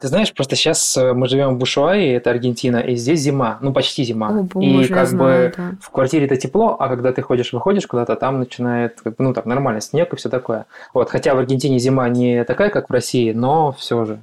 Ты знаешь, просто сейчас э, мы живем в Бушуае, это Аргентина, и здесь зима, ну почти зима. О, боже, и как знаю, бы да. в квартире это тепло, а когда ты ходишь, выходишь куда-то, там начинает, ну так нормально, снег и все такое. Вот, хотя в Аргентине зима не такая, как в России, но все же.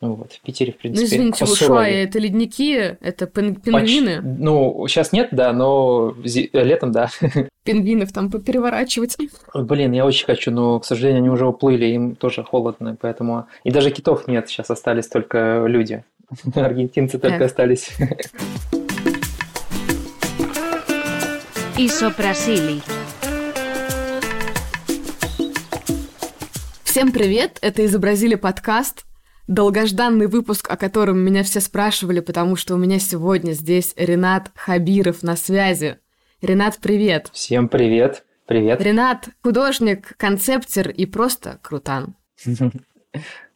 Ну вот, в Питере, в Ну, принципе, извините, посуровее. Ушуая это ледники, это пин- пингвины. Поч- Ну, сейчас нет, да, но зи- летом, да. Пингвинов там попереворачивать. Блин, я очень хочу, но, к сожалению, они уже уплыли, им тоже холодно, поэтому... И даже китов нет, сейчас остались только люди. Аргентинцы только Так. остались. И Сопрасили. Всем привет, это «Изобразили подкаст», долгожданный выпуск, о котором меня все спрашивали, потому что у меня сегодня здесь Ренат Хабиров на связи. Ренат, привет! Всем привет. Привет. Ренат – художник, концептер и просто крутан.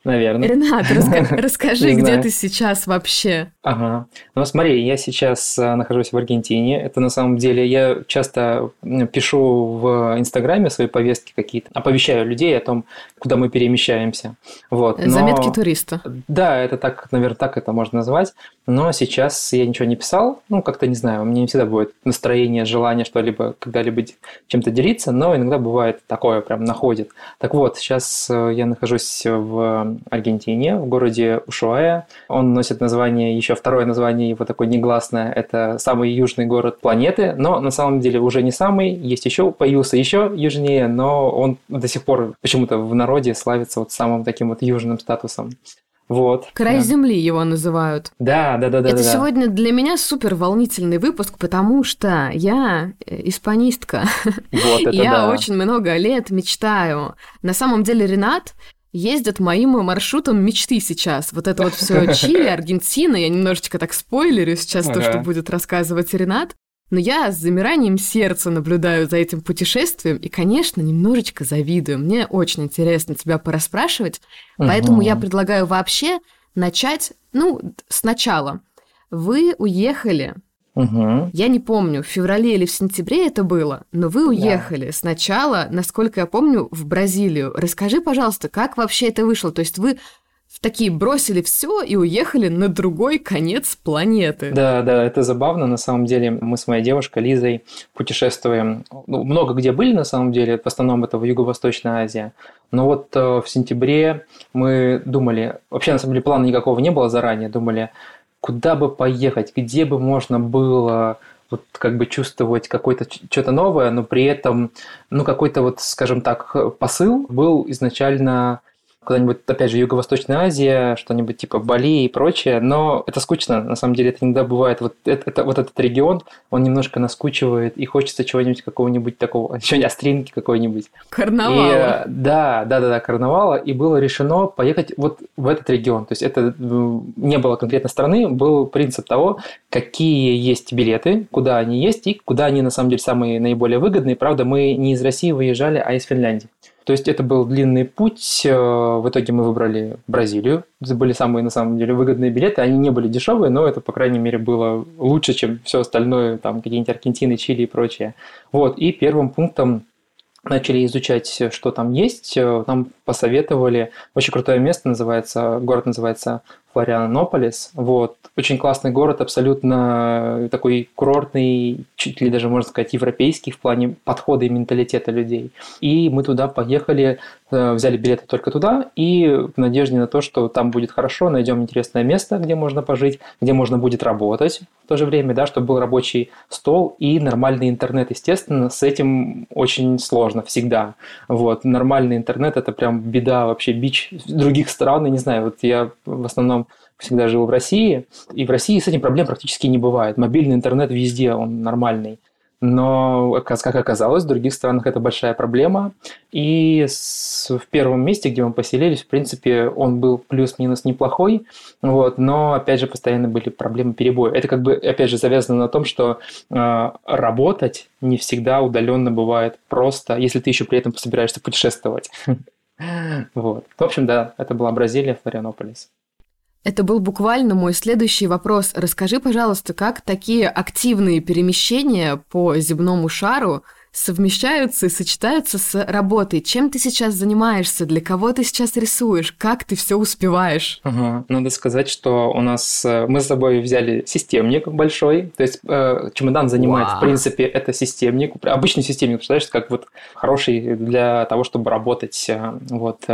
Наверное. Ренат, раска- расскажи, где знаю. ты сейчас вообще? Ага. Ну, смотри, я сейчас а, нахожусь в Аргентине. Это на самом деле я часто пишу в Инстаграме свои повестки какие-то, оповещаю людей о том, куда мы перемещаемся. Вот. но- Заметки туриста. Да, это так, наверное, так это можно назвать. Но сейчас я ничего не писал. Ну, как-то не знаю, у меня не всегда будет настроение, желание что-либо когда-либо чем-то делиться, но иногда бывает такое, прям находит. Так вот, сейчас э, я нахожусь в Аргентине, в городе Ушуая. Он носит название, еще второе название его такое негласное, это самый южный город планеты, но на самом деле уже не самый, есть еще, появился еще южнее, но он до сих пор почему-то в народе славится вот самым таким вот южным статусом. Вот. Край да. земли его называют. Да, да, да, да. Это да, да. сегодня для меня супер волнительный выпуск, потому что я э, испанистка. Вот это я да. очень много лет мечтаю. На самом деле Ренат ездит моим маршрутом мечты сейчас. Вот это вот все Чили, Аргентина. Я немножечко так спойлерю сейчас то, что будет рассказывать Ренат. Но я с замиранием сердца наблюдаю за этим путешествием и, конечно, немножечко завидую. Мне очень интересно тебя порасспрашивать, поэтому я предлагаю вообще начать, ну, сначала. Вы уехали Мгм. я не помню, в феврале или в сентябре это было, но вы уехали сначала, насколько я помню, в Бразилию. Расскажи, пожалуйста, как вообще это вышло? То есть вы такие бросили все и уехали на другой конец планеты. Да, да, это забавно. На самом деле мы с моей девушкой Лизой путешествуем. Ну, много где были, на самом деле. В основном это в Юго-Восточной Азии. Но вот э, в сентябре мы думали... Вообще, на самом деле, плана никакого не было заранее. Думали, куда бы поехать, где бы можно было вот как бы чувствовать какое-то что-то новое, но при этом, ну, какой-то вот, скажем так, посыл был изначально куда-нибудь, опять же, Юго-Восточная Азия, что-нибудь типа Бали и прочее, но это скучно, на самом деле это иногда бывает, вот, это, это- вот этот регион, он немножко наскучивает, и хочется чего-нибудь, какого-нибудь такого, еще остринки какой-нибудь. Карнавал. И, э, да, да, да, да, карнавала, и было решено поехать вот в этот регион. То есть это м, не было конкретно страны, был принцип того, какие есть билеты, куда они есть и куда они на самом деле самые наиболее выгодные. Правда, мы не из России выезжали, а из Финляндии. То есть это был длинный путь. э, В итоге мы выбрали Бразилию. Это были самые, на самом деле, выгодные билеты. Они не были дешевые, но это, по крайней мере, было лучше, чем все остальное, там какие-нибудь Аргентины, Чили и прочее. Вот. И первым пунктом начали изучать, что там есть. Э, Нам посоветовали очень крутое место, называется, город называется Флорианополис. Вот. Очень классный город, абсолютно такой курортный, чуть ли даже, можно сказать, европейский в плане подхода и менталитета людей. И мы туда поехали, э, взяли билеты только туда, и в надежде на то, что там будет хорошо, найдем интересное место, где можно пожить, где можно будет работать в то же время, да, чтобы был рабочий стол и нормальный интернет. Естественно, с этим очень сложно всегда. Вот. Нормальный интернет – это прям беда, вообще бич других стран. Я не знаю, вот я в основном всегда жил в России, и в России с этим проблем практически не бывает. Мобильный интернет везде, он нормальный. Но, как оказалось, в других странах это большая проблема. И с- в первом месте, где мы поселились, в принципе, он был плюс-минус неплохой, вот, но, опять же, постоянно были проблемы перебоя. Это как бы, опять же, завязано на том, что э, работать не всегда удаленно бывает просто, если ты еще при этом собираешься путешествовать. Вот. В общем, да, это была Бразилия, Флорианополис. Это был буквально мой следующий вопрос. Расскажи, пожалуйста, как такие активные перемещения по земному шару совмещаются и сочетаются с работой. Чем ты сейчас занимаешься? Для кого ты сейчас рисуешь? Как ты все успеваешь? Ага. Надо сказать, что у нас э, мы с собой взяли системник большой, то есть э, чемодан занимает, Вау. в принципе, это системник, обычный системник, представляешь, как вот хороший для того, чтобы работать, э, вот.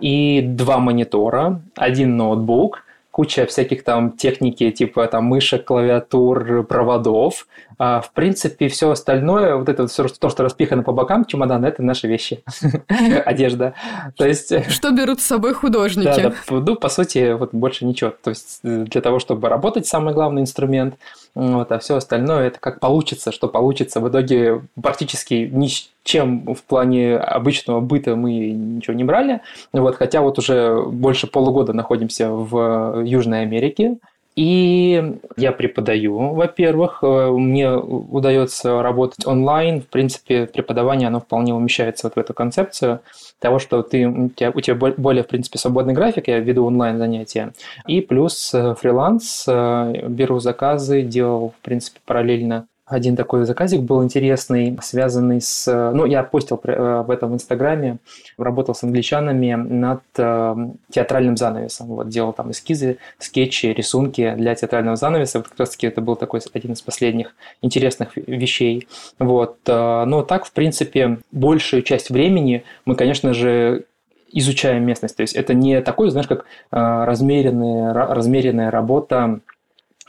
И два монитора, один ноутбук, куча всяких там техники, типа там мышек, клавиатур, проводов. А, в принципе, все остальное, вот это все, то, что распихано по бокам чемодана, это наши вещи, одежда. То есть... Что берут с собой художники? Да, да, ну, по сути, вот больше ничего. То есть э, для того, чтобы работать, самый главный инструмент, вот, а все остальное это как получится, что получится. В итоге практически ни с чем в плане обычного быта мы ничего не брали. Вот, хотя вот уже больше полугода находимся в Южной Америке. И я преподаю, во-первых, э, мне удается работать онлайн. В принципе, преподавание, оно вполне умещается вот в эту концепцию того, что ты, у, тебя, у тебя более, в принципе, свободный график, я веду онлайн занятия. И плюс э, фриланс, э, беру заказы, делал, в принципе, параллельно один такой заказик был интересный, связанный с... Ну, я постил э, этом в Инстаграме, работал с англичанами над э, театральным занавесом. Вот, делал там эскизы, скетчи, рисунки для театрального занавеса. Вот как раз-таки это был такой один из последних интересных вещей. Вот. Э, но так, в принципе, большую часть времени мы, конечно же, изучаем местность. То есть это не такой, знаешь, как размеренная, размеренная работа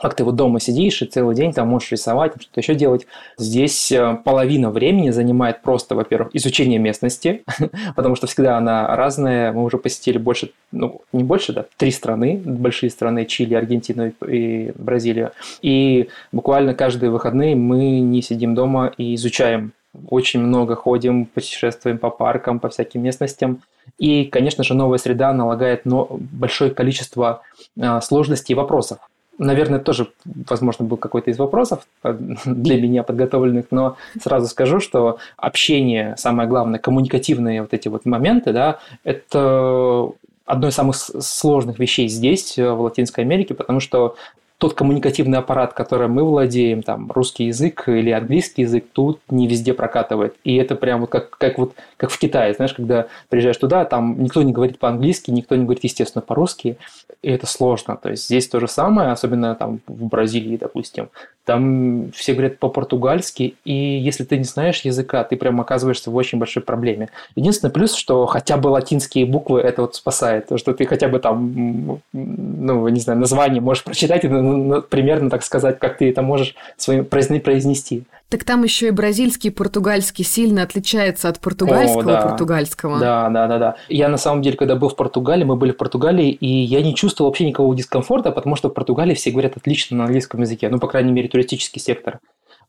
как ты вот дома сидишь и целый день там можешь рисовать, что-то еще делать. Здесь э, половина времени занимает просто, во-первых, изучение местности, потому что всегда она разная. Мы уже посетили больше, ну, не больше, да, три страны, большие страны, Чили, Аргентину и Бразилию. И буквально каждые выходные мы не сидим дома и изучаем очень много ходим, путешествуем по паркам, по всяким местностям. И, конечно же, новая среда налагает большое количество э, сложностей и вопросов наверное, тоже, возможно, был какой-то из вопросов для меня подготовленных, но сразу скажу, что общение, самое главное, коммуникативные вот эти вот моменты, да, это одно из самых сложных вещей здесь, э, в Латинской Америке, потому что тот коммуникативный аппарат, которым мы владеем, там, русский язык или английский язык, тут не везде прокатывает. И это прям вот как, как, вот, как в Китае, знаешь, когда приезжаешь туда, там никто не говорит по-английски, никто не говорит, естественно, по-русски, и это сложно. То есть здесь то же самое, особенно там в Бразилии, допустим. Там все говорят по-португальски, и если ты не знаешь языка, ты прям оказываешься в очень большой проблеме. Единственный плюс, что хотя бы латинские буквы это вот спасает, то, что ты хотя бы там, ну, не знаю, название можешь прочитать и примерно так сказать, как ты это можешь своим произнести. Так там еще и бразильский и португальский сильно отличается от португальского О, да. португальского. Да, да, да, да. Я на самом деле, когда был в Португалии, мы были в Португалии, и я не чувствовал вообще никакого дискомфорта, потому что в Португалии все говорят отлично на английском языке, ну, по крайней мере, туристический сектор.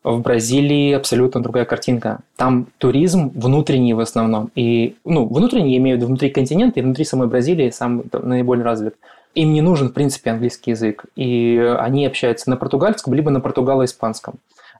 В Бразилии абсолютно другая картинка. Там туризм внутренний в основном. И, ну, внутренний, я имею в виду внутри континента и внутри самой Бразилии сам наиболее развит. Им не нужен, в принципе, английский язык. И они общаются на португальском, либо на португало-испанском.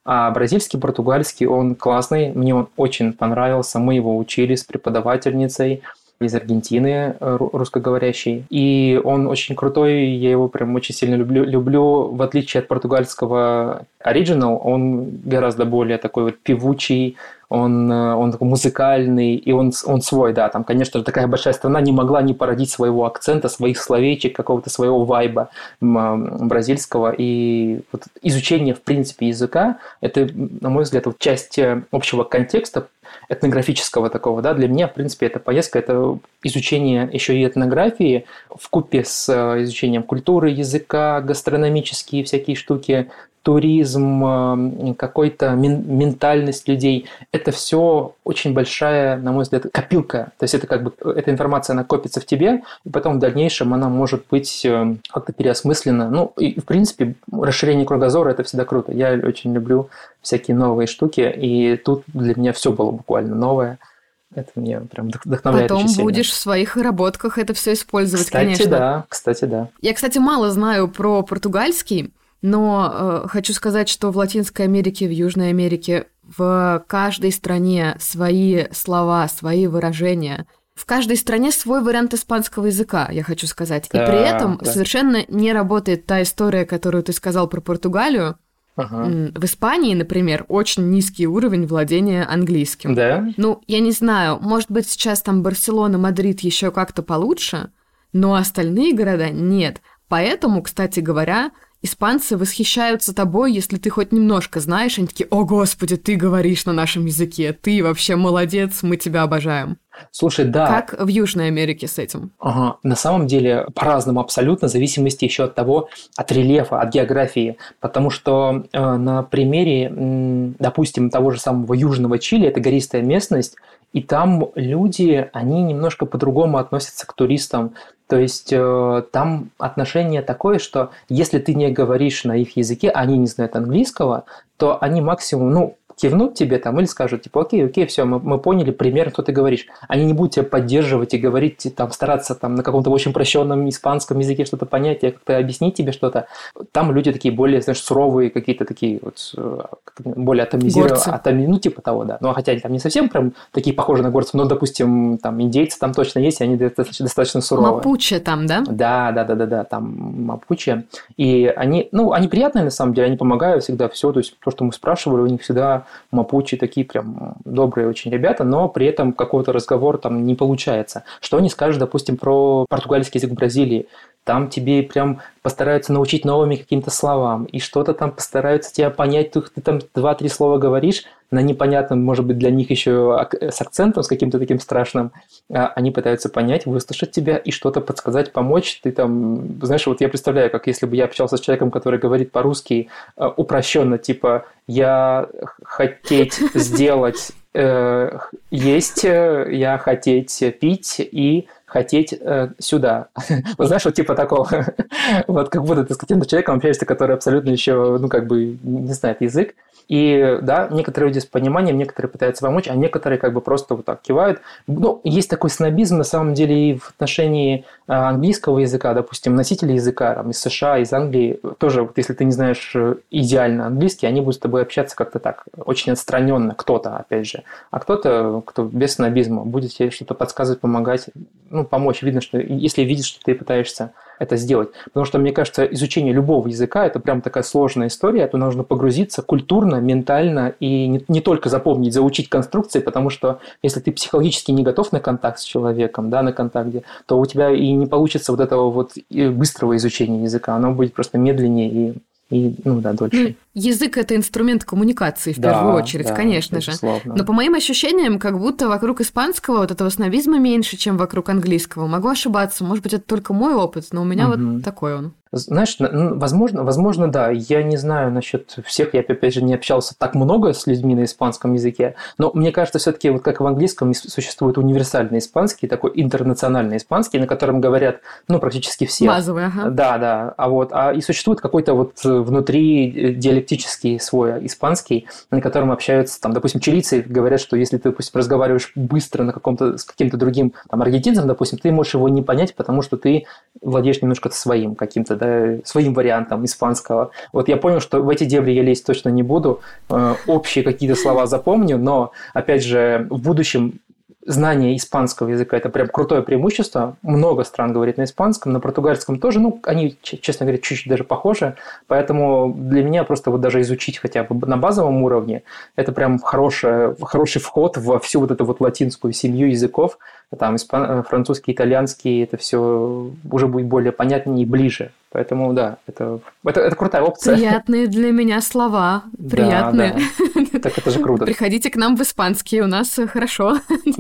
А бразильский, португальский, он классный, мне он очень понравился, мы его учили с преподавательницей из Аргентины, э, русскоговорящий. И он очень крутой, я его прям очень сильно люблю. люблю. В отличие от португальского оригинал, он гораздо более такой вот певучий, он, э, он такой музыкальный, и он, он свой, да, там, конечно такая большая страна не могла не породить своего акцента, своих словечек, какого-то своего вайба бразильского, и вот изучение, в принципе, языка, это, на мой взгляд, вот часть э, общего контекста этнографического такого, да, для меня, в принципе, эта поездка – это изучение еще и этнографии в купе с э, изучением культуры, языка, гастрономические всякие штуки, туризм, э, какой-то ментальность людей. Это все очень большая, на мой взгляд, копилка. То есть это как бы эта информация накопится в тебе, и потом в дальнейшем она может быть э, как-то переосмыслена. Ну, и в принципе, расширение кругозора – это всегда круто. Я очень люблю всякие новые штуки, и тут для меня все было буквально новое. Это мне прям вдохновляет Потом очень будешь в своих работках это все использовать, кстати, конечно. да, кстати, да. Я, кстати, мало знаю про португальский, но э, хочу сказать, что в Латинской Америке, в Южной Америке, в каждой стране свои слова, свои выражения. В каждой стране свой вариант испанского языка, я хочу сказать. Да, И при этом да. совершенно не работает та история, которую ты сказал про Португалию, Ага. В Испании, например, очень низкий уровень владения английским. Да? Ну, я не знаю, может быть, сейчас там Барселона, Мадрид еще как-то получше, но остальные города нет. Поэтому, кстати говоря, испанцы восхищаются тобой, если ты хоть немножко знаешь, они такие, о господи, ты говоришь на нашем языке, ты вообще молодец, мы тебя обожаем. Слушай, да. Как в Южной Америке с этим? Ага. На самом деле по-разному абсолютно, в зависимости еще от того, от рельефа, от географии. Потому что э, на примере, м, допустим, того же самого Южного Чили, это гористая местность, и там люди, они немножко по-другому относятся к туристам. То есть э, там отношение такое, что если ты не говоришь на их языке, а они не знают английского, то они максимум, ну, кивнут тебе там или скажут, типа, окей, окей, все, мы, мы поняли примерно, что ты говоришь. Они не будут тебя поддерживать и говорить, там, стараться там на каком-то очень прощенном испанском языке что-то понять, как-то объяснить тебе что-то. Там люди такие более, знаешь, суровые, какие-то такие вот, э, более атомизированные, ну, типа того, да. Ну, а хотя они там не совсем прям такие похожи на горцев, но, допустим, там индейцы там точно есть, и они достаточно, достаточно суровые. Мапуче там, да? Да, да, да, да, да, там мапуче. И они, ну, они приятные на самом деле, они помогают всегда все, то есть то, что мы спрашивали, у них всегда мапучи такие прям добрые очень ребята, но при этом какого-то разговора там не получается. Что они скажут, допустим, про португальский язык Бразилии? Там тебе прям постараются научить новыми каким-то словам, и что-то там постараются тебя понять, ты, там два-три слова говоришь, на непонятном, может быть, для них еще с акцентом, с каким-то таким страшным, а они пытаются понять, выслушать тебя и что-то подсказать, помочь. Ты там, знаешь, вот я представляю, как если бы я общался с человеком, который говорит по-русски э, упрощенно, типа «я хотеть сделать э, есть, э, я хотеть пить и хотеть э, сюда. вот знаешь, вот типа такого. вот как будто ты с каким-то человеком общаешься, который абсолютно еще, ну, как бы не знает язык. И да, некоторые люди с пониманием, некоторые пытаются помочь, а некоторые как бы просто вот так кивают. Ну, есть такой снобизм на самом деле и в отношении а, английского языка, допустим, носители языка там, из США, из Англии, тоже, вот, если ты не знаешь э, идеально английский, они будут с тобой общаться как-то так, очень отстраненно, кто-то, опять же. А кто-то, кто без снобизма, будет тебе что-то подсказывать, помогать, ну, помочь. Видно, что если видишь, что ты пытаешься это сделать. Потому что, мне кажется, изучение любого языка – это прям такая сложная история, то нужно погрузиться культурно, ментально и не, не только запомнить, заучить конструкции, потому что если ты психологически не готов на контакт с человеком, да, на контакте, то у тебя и не получится вот этого вот быстрого изучения языка, оно будет просто медленнее и и, ну да, дольше. Язык это инструмент коммуникации в да, первую очередь, да, конечно безусловно. же. Но по моим ощущениям, как будто вокруг испанского вот этого снобизма меньше, чем вокруг английского. Могу ошибаться, может быть, это только мой опыт, но у меня угу. вот такой он. Знаешь, возможно, возможно, да. Я не знаю насчет всех. Я, опять же, не общался так много с людьми на испанском языке. Но мне кажется, все-таки, вот как в английском, существует универсальный испанский, такой интернациональный испанский, на котором говорят, ну, практически все. Базовый, ага. Да, да. А вот, а и существует какой-то вот внутри диалектический свой испанский, на котором общаются, там, допустим, чилийцы говорят, что если ты, допустим, разговариваешь быстро на каком-то, с каким-то другим, там, аргентинцем, допустим, ты можешь его не понять, потому что ты владеешь немножко своим каким-то да, своим вариантом испанского. Вот я понял, что в эти дебри я лезть точно не буду, э, общие какие-то слова запомню, но, опять же, в будущем знание испанского языка – это прям крутое преимущество. Много стран говорит на испанском, на португальском тоже. Ну, они, честно говоря, чуть-чуть даже похожи. Поэтому для меня просто вот даже изучить хотя бы на базовом уровне – это прям хороший, хороший вход во всю вот эту вот латинскую семью языков, там испан... Э, французский, итальянский, это все уже будет более понятнее и ближе. Поэтому да, это, это, это крутая опция. Приятные для меня слова. Приятные. Да, да. Так это же круто. Приходите к нам в испанский, у нас э, хорошо.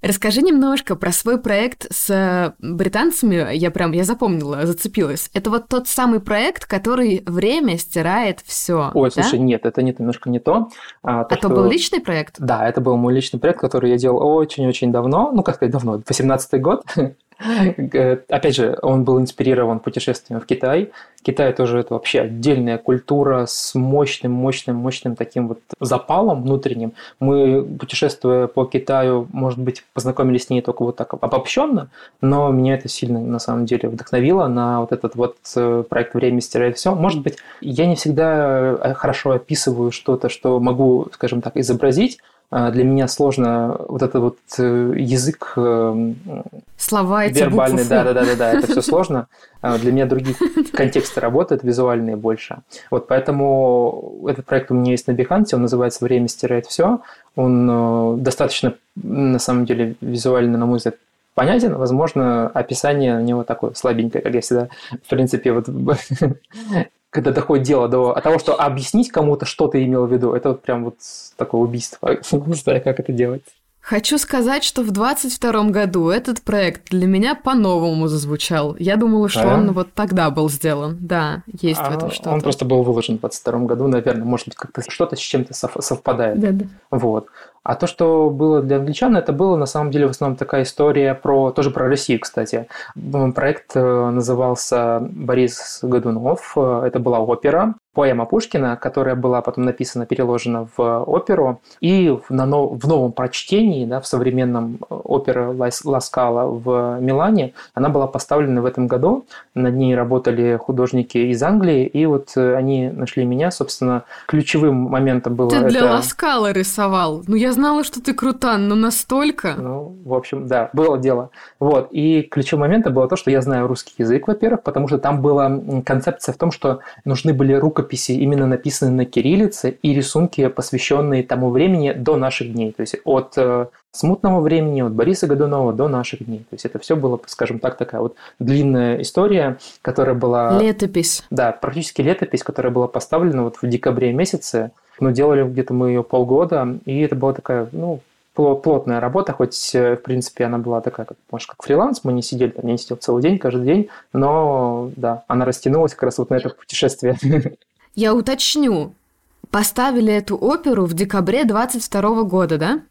Расскажи немножко про свой проект с британцами. Я прям, я запомнила, зацепилась. Это вот тот самый проект, который время стирает все. Ой, слушай, нет, это нет, немножко не то. А, то, а что... то был личный проект? Да, это был мой личный проект, который я делал очень-очень давно, ну, как сказать, давно, 18-й год. Опять же, он был инспирирован путешествием в Китай. Китай тоже это вообще отдельная культура с мощным, мощным, мощным таким вот запалом внутренним. Мы, путешествуя по Китаю, может быть, познакомились с ней только вот так обобщенно, но меня это сильно на самом деле вдохновило на вот этот вот э, проект «Время стирает все». Может быть, я не всегда э, хорошо описываю что-то, что могу, скажем так, изобразить, для меня сложно вот этот вот э, язык э, Слова эти вербальный, да, да, да, да, да, это все сложно. А Для меня другие контексты работают, визуальные больше. Вот поэтому этот проект у меня есть на Behance, он называется «Время стирает все». Он э, достаточно, на самом деле, визуально, на мой взгляд, понятен. Возможно, описание у него такое слабенькое, как я всегда, в принципе, вот когда доходит дело до того, что объяснить кому-то, что ты имел в виду, это вот прям вот такое убийство. Не знаю, как это делать. Хочу сказать, что в 22 году этот проект для меня по-новому зазвучал. Я думала, что А? он вот тогда был сделан. Да, есть в А этом что-то. Он просто был выложен в 22 году, наверное, может быть, как-то что-то с чем-то сов- совпадает. Да-да. Вот. А то, что было для англичан, это было на самом деле в основном такая история про тоже про Россию, кстати. Проект э, назывался Борис Годунов. Э, Это была опера, поэма Пушкина, которая была потом написана, переложена в оперу. И в, на в новом прочтении, да, в современном э, опере Лас- Ласкала в Милане, она была поставлена в этом году. Над ней работали художники из Англии, и вот э, они нашли меня, собственно, ключевым моментом было Ты для это... Ласкала рисовал. Ну, я знала, что ты крутан, но настолько. Ну, в общем, да, было дело. Вот. И ключевым моментом было то, что я знаю русский язык, во-первых, потому что там была концепция в том, что нужны были рукописи, именно написанные на кириллице, и рисунки, посвященные тому времени до наших дней. То есть от э, смутного времени, от Бориса Годунова до наших дней. То есть это все было, скажем так, такая вот длинная история, которая была... Летопись. Да, практически летопись, которая была поставлена вот в декабре месяце. Но делали где-то мы ее полгода, и это была такая, ну, пло- плотная работа, хоть, э, в принципе, она была такая, как, может, как фриланс, мы не сидели, там, я не сидел целый день, каждый день, но, да, она растянулась как раз вот на это путешествие. Я уточню. Поставили эту оперу в декабре 22 года, да?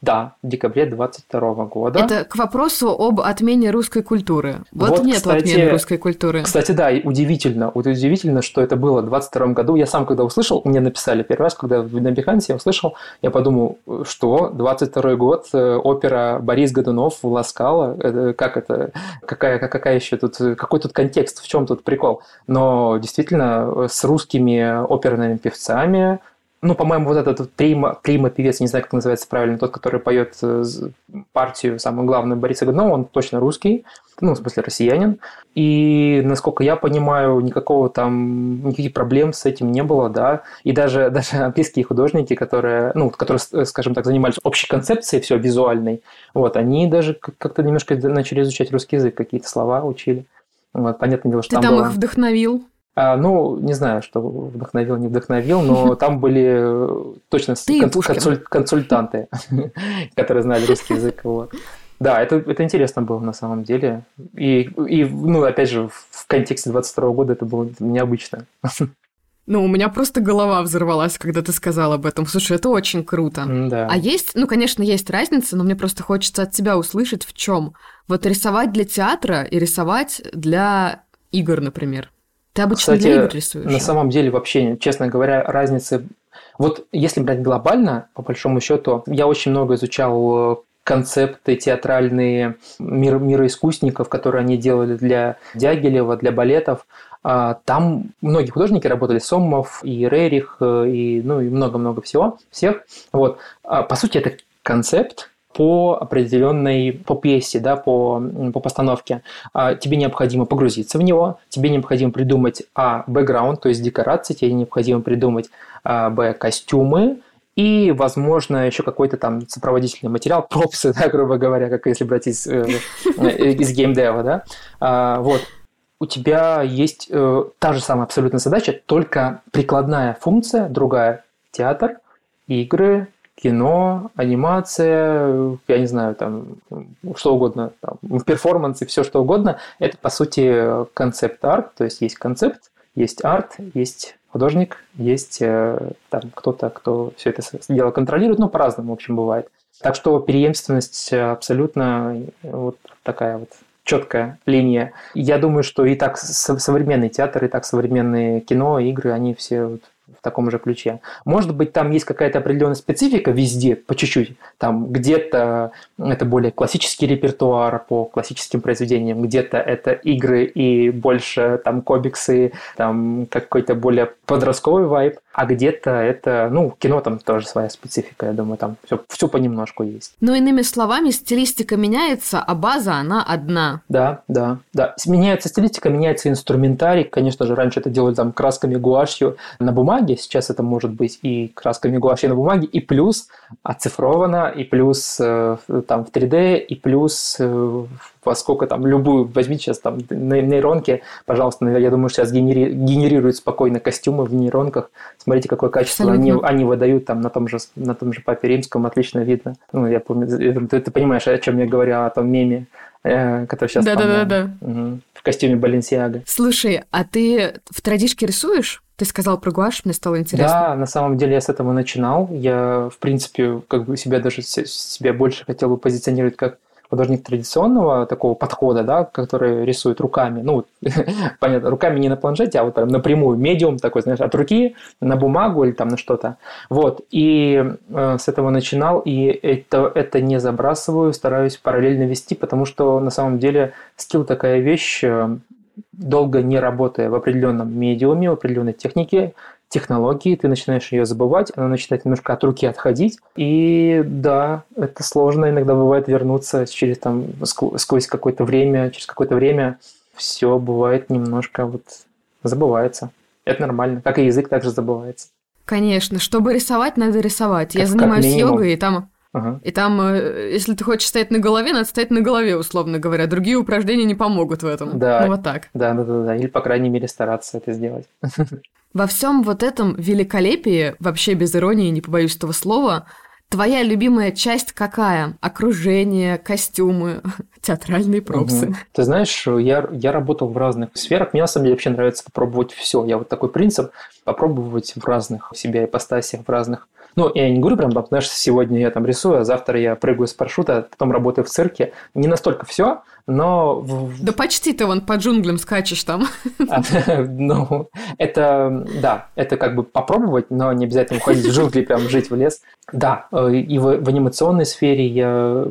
Да, в декабре 22 года. Это к вопросу об отмене русской культуры. Вот, Вот, нет кстати, отмены русской культуры. Кстати, да, удивительно, вот удивительно, что это было в 22 году. Я сам, когда услышал, мне написали первый раз, когда на Behance я услышал, я подумал, что 22 год, э, опера Борис Годунов, Ласкала, как это, какая, какая еще тут, какой тут контекст, в чем тут прикол? Но действительно, э, с русскими оперными певцами, ну, по-моему, вот этот вот прима, прима певец, не знаю, как называется правильно, тот, который поет э, партию, самую главную, Бориса Годунова, он точно русский, ну, в смысле, россиянин. И, насколько я понимаю, никакого там, никаких проблем с этим не было, да. И даже, даже английские художники, которые, ну, которые, э, скажем так, занимались общей концепцией все визуальной, вот, они даже как- как-то немножко начали изучать русский язык, какие-то слова учили. Вот, понятное дело, что Ты там там было... их вдохновил? А, ну, не знаю, что вдохновил, не вдохновил, но там были э, точно консультанты, которые знали русский язык. Да, это, это интересно было на самом деле. И, и, ну, опять же, в контексте 22 года это было необычно. Ну, у меня просто голова взорвалась, когда ты сказал об этом. Слушай, это очень круто. Да. А есть, ну, конечно, есть разница, но мне просто хочется от тебя услышать, в чем. Вот рисовать для театра и рисовать для игр, например. Ты обычно Кстати, для игр рисуешь. на самом деле вообще, честно говоря, разницы... Вот если брать глобально, по большому счету, я очень много изучал э, концепты театральные мир, мироискусников, которые они делали для Дягилева, для балетов. А, Там многие художники работали, Сомов и Рерих, э, и, ну, и много-много всего, всех. Вот. А, По сути, это концепт, по определенной, по пьесе, да, по, по постановке. А, Тебе необходимо погрузиться в него, тебе необходимо придумать, а, бэкграунд, то есть декорации, тебе необходимо придумать, а, б, костюмы, и, возможно, еще какой-то там сопроводительный материал, пропсы, да, грубо говоря, как если брать из, э, из геймдева, да. А, Вот. У тебя есть э, та же самая абсолютно задача, только прикладная функция, другая. Театр, игры, кино, анимация, я не знаю, там, что угодно, там, перформансы, все что угодно. Это, по сути, концепт-арт, то есть есть концепт, есть арт, есть художник, есть э, там кто-то, кто все это дело контролирует, ну, по-разному, в общем, бывает. Так что преемственность абсолютно вот такая вот четкая линия. Я думаю, что и так со- современный театр, и так современные кино, игры, они все вот в таком же ключе. Может быть, там есть какая-то определенная специфика везде, по чуть-чуть. Там где-то это более классический репертуар по классическим произведениям, где-то это игры и больше там комиксы, там какой-то более подростковый вайб, а где-то это, ну, кино там тоже своя специфика, я думаю, там все, все понемножку есть. Но иными словами, стилистика меняется, а база, она одна. Да, да, да. Меняется стилистика, меняется инструментарий. Конечно же, раньше это делали там красками гуашью на бумаге, сейчас это может быть и красками гуашью на бумаге, и плюс оцифровано, и плюс э, там в 3D, и плюс э, во сколько там, любую, возьмите сейчас там нейронки, пожалуйста, я думаю, сейчас генери, генерируют спокойно костюмы в нейронках. Смотрите, какое качество они, они выдают там на том же, на том же Папе Римском, отлично видно. Ну, я помню, ты, ты понимаешь, о чем я говорю, о том меме, э, который сейчас да, там, да, да, да. Угу, в костюме Баленсиага. Слушай, а ты в традишке рисуешь? Ты сказал про гуашь, мне стало интересно. Да, на самом деле я с этого начинал. Я, в принципе, как бы себя даже себя больше хотел бы позиционировать как художник традиционного такого подхода, да, который рисует руками, ну, понятно, руками не на планшете, а вот прям напрямую, медиум такой, знаешь, от руки на бумагу или там на что-то. Вот, и э, с этого начинал, и это, это не забрасываю, стараюсь параллельно вести, потому что на самом деле скилл такая вещь, э, долго не работая в определенном медиуме, в определенной технике, технологии, ты начинаешь ее забывать, она начинает немножко от руки отходить. И да, это сложно иногда бывает вернуться через там сквозь какое-то время, через какое-то время все бывает немножко вот забывается. Это нормально. Как и язык также забывается. Конечно, чтобы рисовать, надо рисовать. Как, Я занимаюсь йогой, и там Ага. И там, э, если ты хочешь стоять на голове, надо стоять на голове, условно говоря. Другие упражнения не помогут в этом. Да. Ну, вот так. Да, да, да, да. Или, по крайней мере, стараться это сделать. Во всем вот этом великолепии, вообще без иронии, не побоюсь этого слова, Твоя любимая часть какая? Окружение, костюмы, театральные пропсы. Угу. Ты знаешь, я, я работал в разных сферах. Мне на самом деле вообще нравится попробовать все. Я вот такой принцип попробовать в разных себя ипостасях, в разных ну, я не говорю прям, знаешь, сегодня я там рисую, а завтра я прыгаю с парашюта, потом работаю в цирке. Не настолько все, но... Да почти ты вон по джунглям скачешь там. А, ну, это, да, это как бы попробовать, но не обязательно уходить в джунгли, прям жить в лес. Да, э, и в, в анимационной сфере я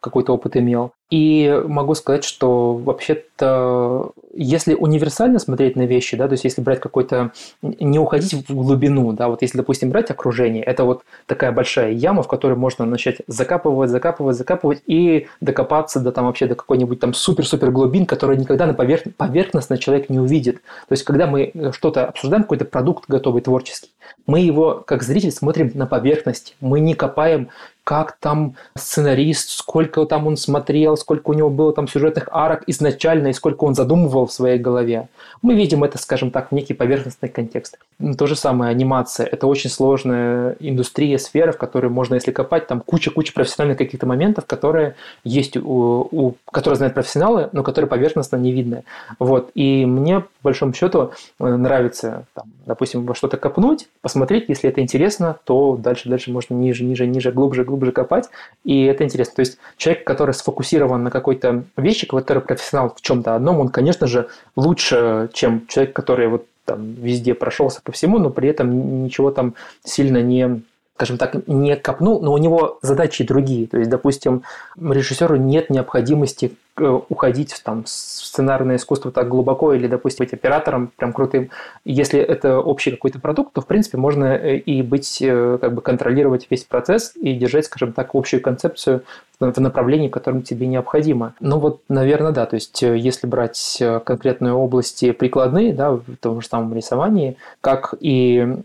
какой-то опыт имел. И могу сказать, что вообще-то, если универсально смотреть на вещи, да, то есть если брать какой-то, не уходить в глубину, да, вот если, допустим, брать окружение, это вот такая большая яма, в которой можно начать закапывать, закапывать, закапывать и докопаться до там вообще до какой-нибудь там супер-супер глубин, которые никогда на поверх... поверхностно человек не увидит. То есть когда мы что-то обсуждаем, какой-то продукт готовый, творческий, мы его, как зритель, смотрим на поверхность, мы не копаем как там сценарист, сколько там он смотрел, сколько у него было там сюжетных арок изначально и сколько он задумывал в своей голове. Мы видим это, скажем так, в некий поверхностный контекст. То же самое анимация. Это очень сложная индустрия, сфера, в которой можно, если копать, там куча-куча профессиональных каких-то моментов, которые есть у, у которые знают профессионалы, но которые поверхностно не видны. Вот. И мне, по большому счету, э, нравится, там, допустим, во что-то копнуть, посмотреть, если это интересно, то дальше-дальше можно ниже, ниже, ниже, глубже, глубже глубже копать, и это интересно. То есть человек, который сфокусирован на какой-то вещи, который профессионал в чем-то одном, он, конечно же, лучше, чем человек, который вот там везде прошелся по всему, но при этом ничего там сильно не скажем так, не копнул, но у него задачи другие. То есть, допустим, режиссеру нет необходимости э, уходить там, в сценарное искусство так глубоко или, допустим, быть оператором прям крутым. Если это общий какой-то продукт, то, в принципе, можно э, и быть, э, как бы контролировать весь процесс и держать, скажем так, общую концепцию в направлении, в котором тебе необходимо. Ну вот, наверное, да. То есть, если брать конкретные области прикладные, да, в том же самом рисовании, как и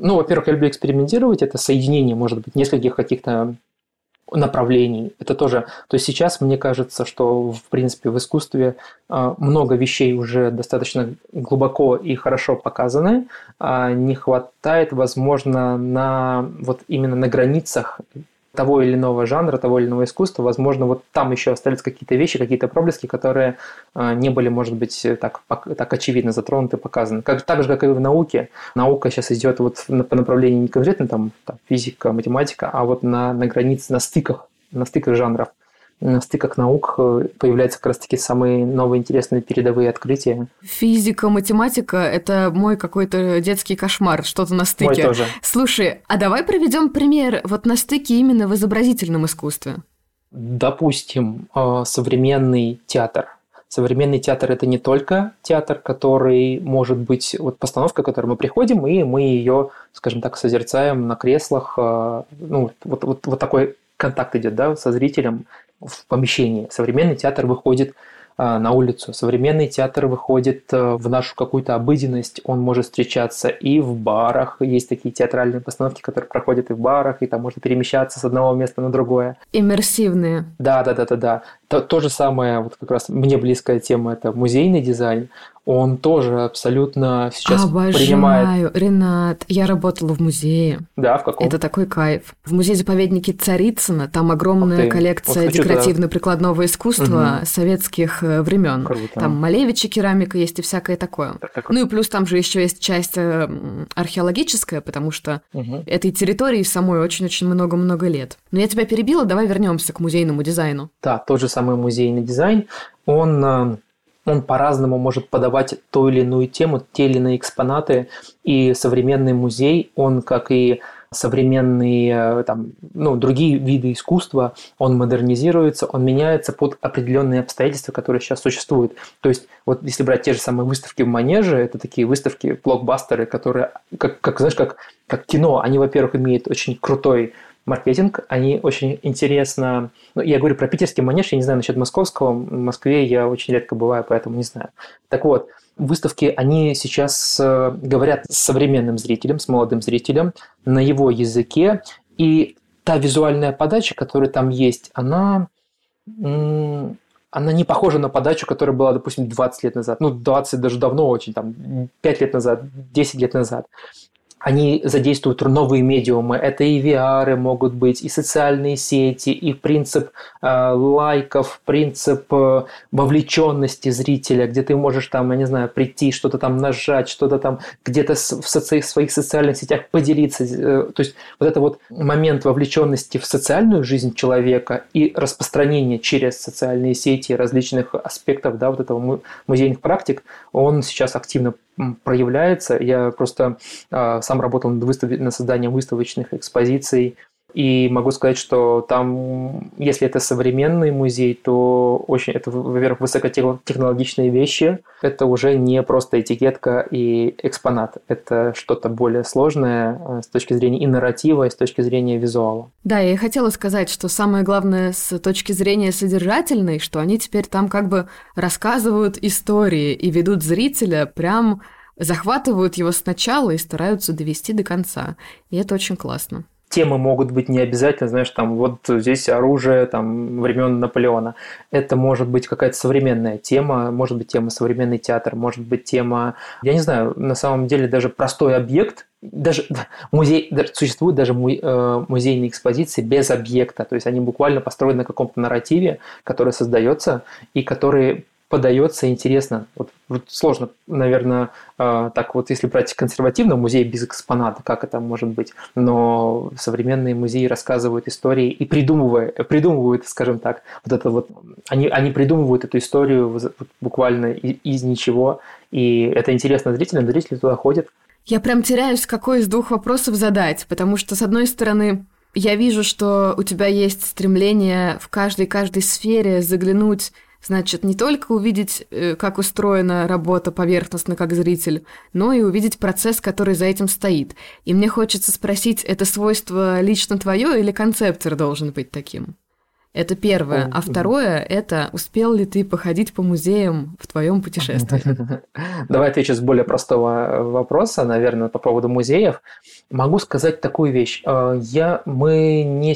ну, во-первых, я люблю экспериментировать. Это соединение, может быть, нескольких каких-то направлений. Это тоже... То есть сейчас мне кажется, что, в принципе, в искусстве а, много вещей уже достаточно глубоко и хорошо показаны. А не хватает, возможно, на вот именно на границах того или иного жанра, того или иного искусства, возможно, вот там еще остались какие-то вещи, какие-то проблески, которые э, не были, может быть, так, так очевидно затронуты, показаны. Как, так же, как и в науке. Наука сейчас идет вот по направлению не конкретно там, там физика, математика, а вот на, на границе, на стыках, на стыках жанров. На стыках наук э, появляются как раз-таки самые новые интересные передовые открытия. Физика, математика – это мой какой-то детский кошмар, что-то на стыке. Мой тоже. Слушай, а давай проведем пример вот на стыке именно в изобразительном искусстве. Допустим, э, современный театр – Современный театр – это не только театр, который может быть вот постановка, к которой мы приходим, и мы ее, скажем так, созерцаем на креслах. Э, ну, вот, вот, вот такой контакт идет да, со зрителем в помещении. Современный театр выходит а, на улицу. Современный театр выходит э, в нашу какую-то обыденность, он может встречаться и в барах, есть такие театральные постановки, которые проходят и в барах, и там можно перемещаться с одного места на другое. Иммерсивные. Да, да, да, да, да. То, то же самое, вот как раз мне близкая тема, это музейный дизайн он тоже абсолютно сейчас Обожаю, принимает... Ренат, я работала в музее. Да, в каком? Это такой кайф. В музее-заповеднике Царицына там огромная коллекция вот декоративно-прикладного искусства угу. советских э, времен. Круто. Там Малевичи керамика есть и всякое такое. Так, ну и плюс там же еще есть часть э, археологическая, потому что угу. этой территории самой очень-очень много-много лет. Но я тебя перебила, давай вернемся к музейному дизайну. Да, тот же самый музейный дизайн, он э, он по-разному может подавать ту или иную тему, те или иные экспонаты. И современный музей, он, как и современные там, ну, другие виды искусства, он модернизируется, он меняется под определенные обстоятельства, которые сейчас существуют. То есть, вот если брать те же самые выставки в Манеже, это такие выставки, блокбастеры, которые, как, как знаешь, как, как кино, они, во-первых, имеют очень крутой маркетинг, они очень интересно... Ну, я говорю про питерский манеж, я не знаю насчет московского. В Москве я очень редко бываю, поэтому не знаю. Так вот, выставки, они сейчас э, говорят с современным зрителем, с молодым зрителем на его языке, и та визуальная подача, которая там есть, она она не похожа на подачу, которая была, допустим, 20 лет назад. Ну, 20 даже давно очень, там, 5 лет назад, 10 лет назад они задействуют новые медиумы. Это и VR могут быть, и социальные сети, и принцип э, лайков, принцип э, вовлеченности зрителя, где ты можешь там, я не знаю, прийти, что-то там нажать, что-то там где-то в, соци- своих социальных сетях поделиться. Э, то есть вот это вот момент вовлеченности в социальную жизнь человека и распространение через социальные сети различных аспектов да, вот этого музейных практик, он сейчас активно проявляется. Я просто э, сам работал над, выстав... над созданием выставочных экспозиций, и могу сказать, что там, если это современный музей, то очень это, во-первых, высокотехнологичные вещи. Это уже не просто этикетка и экспонат. Это что-то более сложное э, с точки зрения и нарратива, и с точки зрения визуала. Да, я и хотела сказать, что самое главное с точки зрения содержательной, что они теперь там как бы рассказывают истории и ведут зрителя прям захватывают его сначала и стараются довести до конца. И это очень классно темы могут быть не обязательно, знаешь, там вот здесь оружие там времен Наполеона. Это может быть какая-то современная тема, может быть тема современный театр, может быть тема, я не знаю, на самом деле даже простой объект, даже музей, даже, существуют даже э, музейные экспозиции без объекта, то есть они буквально построены на каком-то нарративе, который создается и который подается интересно. Вот, вот сложно, наверное, э, так вот, если брать консервативно, музей без экспоната, как это может быть. Но современные музеи рассказывают истории и придумывая, придумывают, скажем так, вот это вот, они, они придумывают эту историю буквально из ничего, и это интересно зрителям, зрители туда ходят. Я прям теряюсь, какой из двух вопросов задать, потому что, с одной стороны, я вижу, что у тебя есть стремление в каждой-каждой сфере заглянуть Значит, не только увидеть, э, как устроена работа поверхностно как зритель, но и увидеть процесс, который за этим стоит. И мне хочется спросить, это свойство лично твое или концептор должен быть таким? Это первое. А второе – это успел ли ты походить по музеям в твоем путешествии? Давай отвечу с более простого вопроса, наверное, по поводу музеев. Могу сказать такую вещь. А, я, мы не,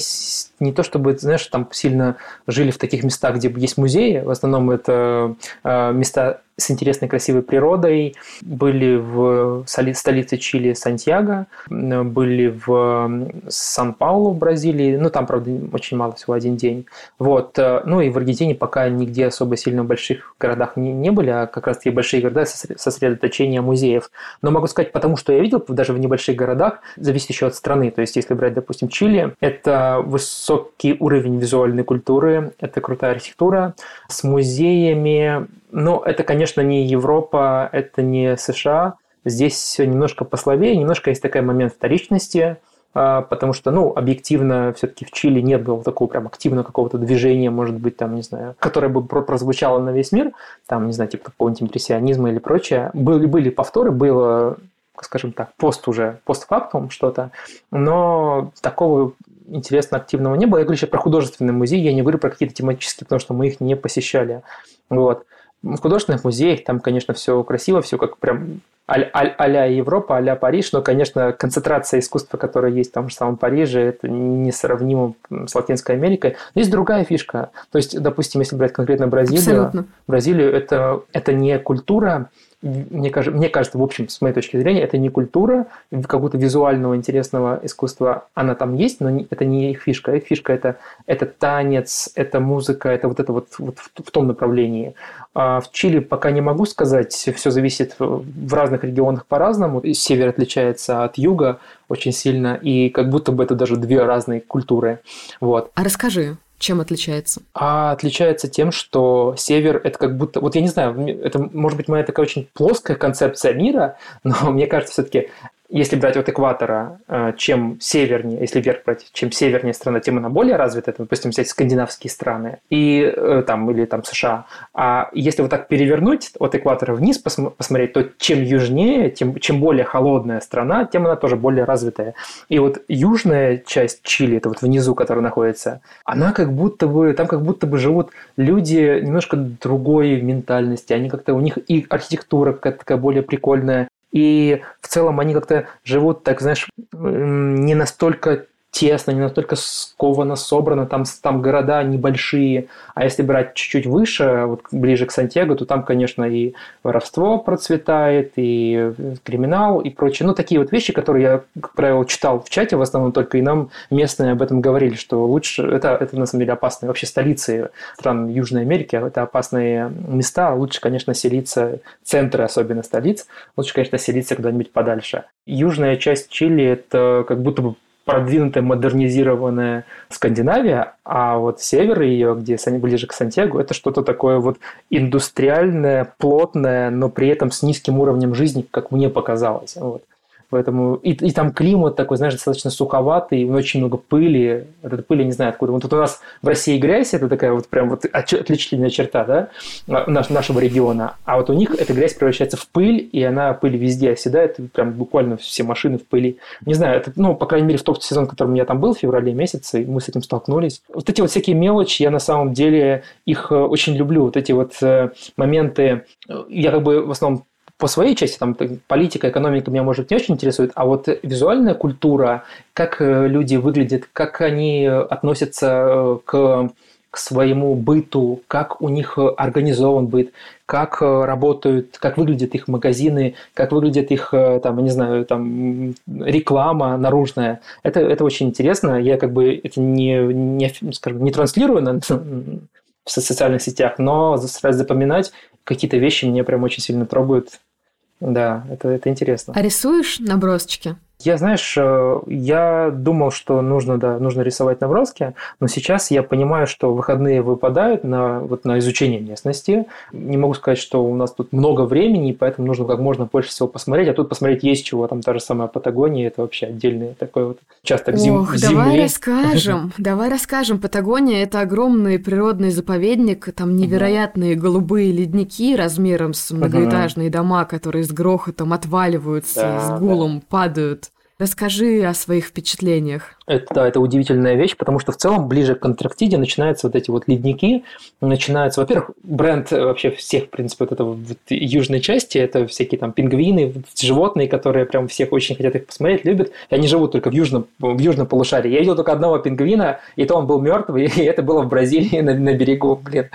не то чтобы, знаешь, там сильно жили в таких местах, где есть музеи. В основном это а, места с интересной красивой природой. Были в столице Чили Сантьяго, были в Сан-Паулу в Бразилии, ну там, правда, очень мало, всего один день. Вот. Э, ну и в Аргентине пока нигде особо сильно в больших городах не, не были, а как раз таки большие города сосредоточение музеев. Но могу сказать, потому что я видел даже в небольших городах, зависит еще от страны. То есть, если брать, допустим, Чили, это высокий уровень визуальной культуры, это крутая архитектура с музеями. Но это, конечно, не Европа, это не США. Здесь все немножко послабее, немножко есть такой момент вторичности, а, потому что, ну, объективно, все-таки в Чили нет было такого прям активного какого-то движения, может быть, там, не знаю, которое бы прозвучало на весь мир, там, не знаю, типа какого-нибудь импрессионизма или прочее. Были, были повторы, было скажем так, пост уже, постфактум что-то, но такого интересно активного не было. Я говорю сейчас про художественный музей, я не говорю про какие-то тематические, потому что мы их не посещали. Вот. В художественных музеях там, конечно, все красиво, все как прям а-ля Европа, а-ля Париж, но, конечно, концентрация искусства, которая есть в том же самом Париже, это несравнимо с Латинской Америкой. Но есть другая фишка. То есть, допустим, если брать конкретно Бразилию, Абсолютно. Бразилию это, это не культура, мне кажется, мне кажется, в общем, с моей точки зрения, это не культура какого-то визуального интересного искусства. Она там есть, но это не их фишка. Их фишка это, это танец, это музыка, это вот это вот, вот в, в том направлении. А в Чили пока не могу сказать, все зависит в разных регионах по-разному. Север отличается от юга очень сильно, и как будто бы это даже две разные культуры. Вот. А расскажи, чем отличается? А отличается тем, что север это как будто, вот я не знаю, это может быть моя такая очень плоская концепция мира, но мне кажется все-таки если брать от экватора, э, чем севернее, если вверх брать, чем севернее страна, тем она более развита, это, допустим, взять скандинавские страны и э, там, или там США. А если вот так перевернуть от экватора вниз, посмотреть, то чем южнее, тем, чем более холодная страна, тем она тоже более развитая. И вот южная часть Чили, это вот внизу, которая находится, она как будто бы, там как будто бы живут люди немножко другой ментальности, они как-то, у них и архитектура какая-то такая более прикольная, и в целом они как-то живут, так знаешь, не настолько тесно, не настолько скованно собрано, там, там города небольшие. А если брать чуть-чуть выше, вот ближе к Сантьяго, то там, конечно, и воровство процветает, и криминал, и прочее. Ну, такие вот вещи, которые я, как правило, читал в чате в основном только, и нам местные об этом говорили, что лучше, это, это на самом деле опасные вообще столицы стран Южной Америки, это опасные места, лучше, конечно, селиться, центры особенно столиц, лучше, конечно, селиться куда-нибудь подальше. Южная часть Чили – это как будто бы продвинутая, модернизированная Скандинавия, а вот север ее, где ближе к Сантьяго, это что-то такое вот индустриальное, плотное, но при этом с низким уровнем жизни, как мне показалось. Вот. Поэтому и, и там климат такой, знаешь, достаточно суховатый, очень много пыли. Эта пыль, не знаю откуда. Вот тут у нас в России грязь, это такая вот прям вот отличительная черта, да, наш, нашего региона. А вот у них эта грязь превращается в пыль, и она пыль везде оседает, прям буквально все машины в пыли. Не знаю, это, ну, по крайней мере, в тот сезон, в котором я там был, в феврале месяце, мы с этим столкнулись. Вот эти вот всякие мелочи, я на самом деле их э, очень люблю. Вот эти вот э, моменты, э, я как бы в основном по своей части, там, политика, экономика меня, может, не очень интересует, а вот визуальная культура, как э, люди выглядят, как они относятся э, к к своему быту, как у них организован быт, как э, работают, как выглядят их магазины, как выглядит их, там, не знаю, там, реклама наружная. Это, это очень интересно. Я как бы это не, не, скажем, не транслирую на, в социальных сетях, но стараюсь запоминать какие-то вещи мне прям очень сильно трогают. Да, это, это интересно. А рисуешь набросочки? Я, знаешь, э, я думал, что нужно, да, нужно рисовать наброски, но сейчас я понимаю, что выходные выпадают на, вот, на изучение местности. Не могу сказать, что у нас тут много времени, поэтому нужно как можно больше всего посмотреть. А тут посмотреть есть чего. Там та же самая Патагония, это вообще отдельный такой вот участок зем... Ох, земли. давай расскажем, давай расскажем. Патагония – это огромный природный заповедник, там невероятные голубые ледники размером с многоэтажные дома, которые с грохотом отваливаются, с гулом падают. Расскажи о своих впечатлениях. Это, да, это удивительная вещь, потому что в целом ближе к Антарктиде начинаются вот эти вот ледники, начинаются, во-первых, бренд вообще всех, в принципе, вот этого вот южной части, это всякие там пингвины, животные, которые прям всех очень хотят их посмотреть, любят, и они живут только в южном, в южном полушарии. Я видел только одного пингвина, и то он был мертвый, и это было в Бразилии на, на берегу, блин.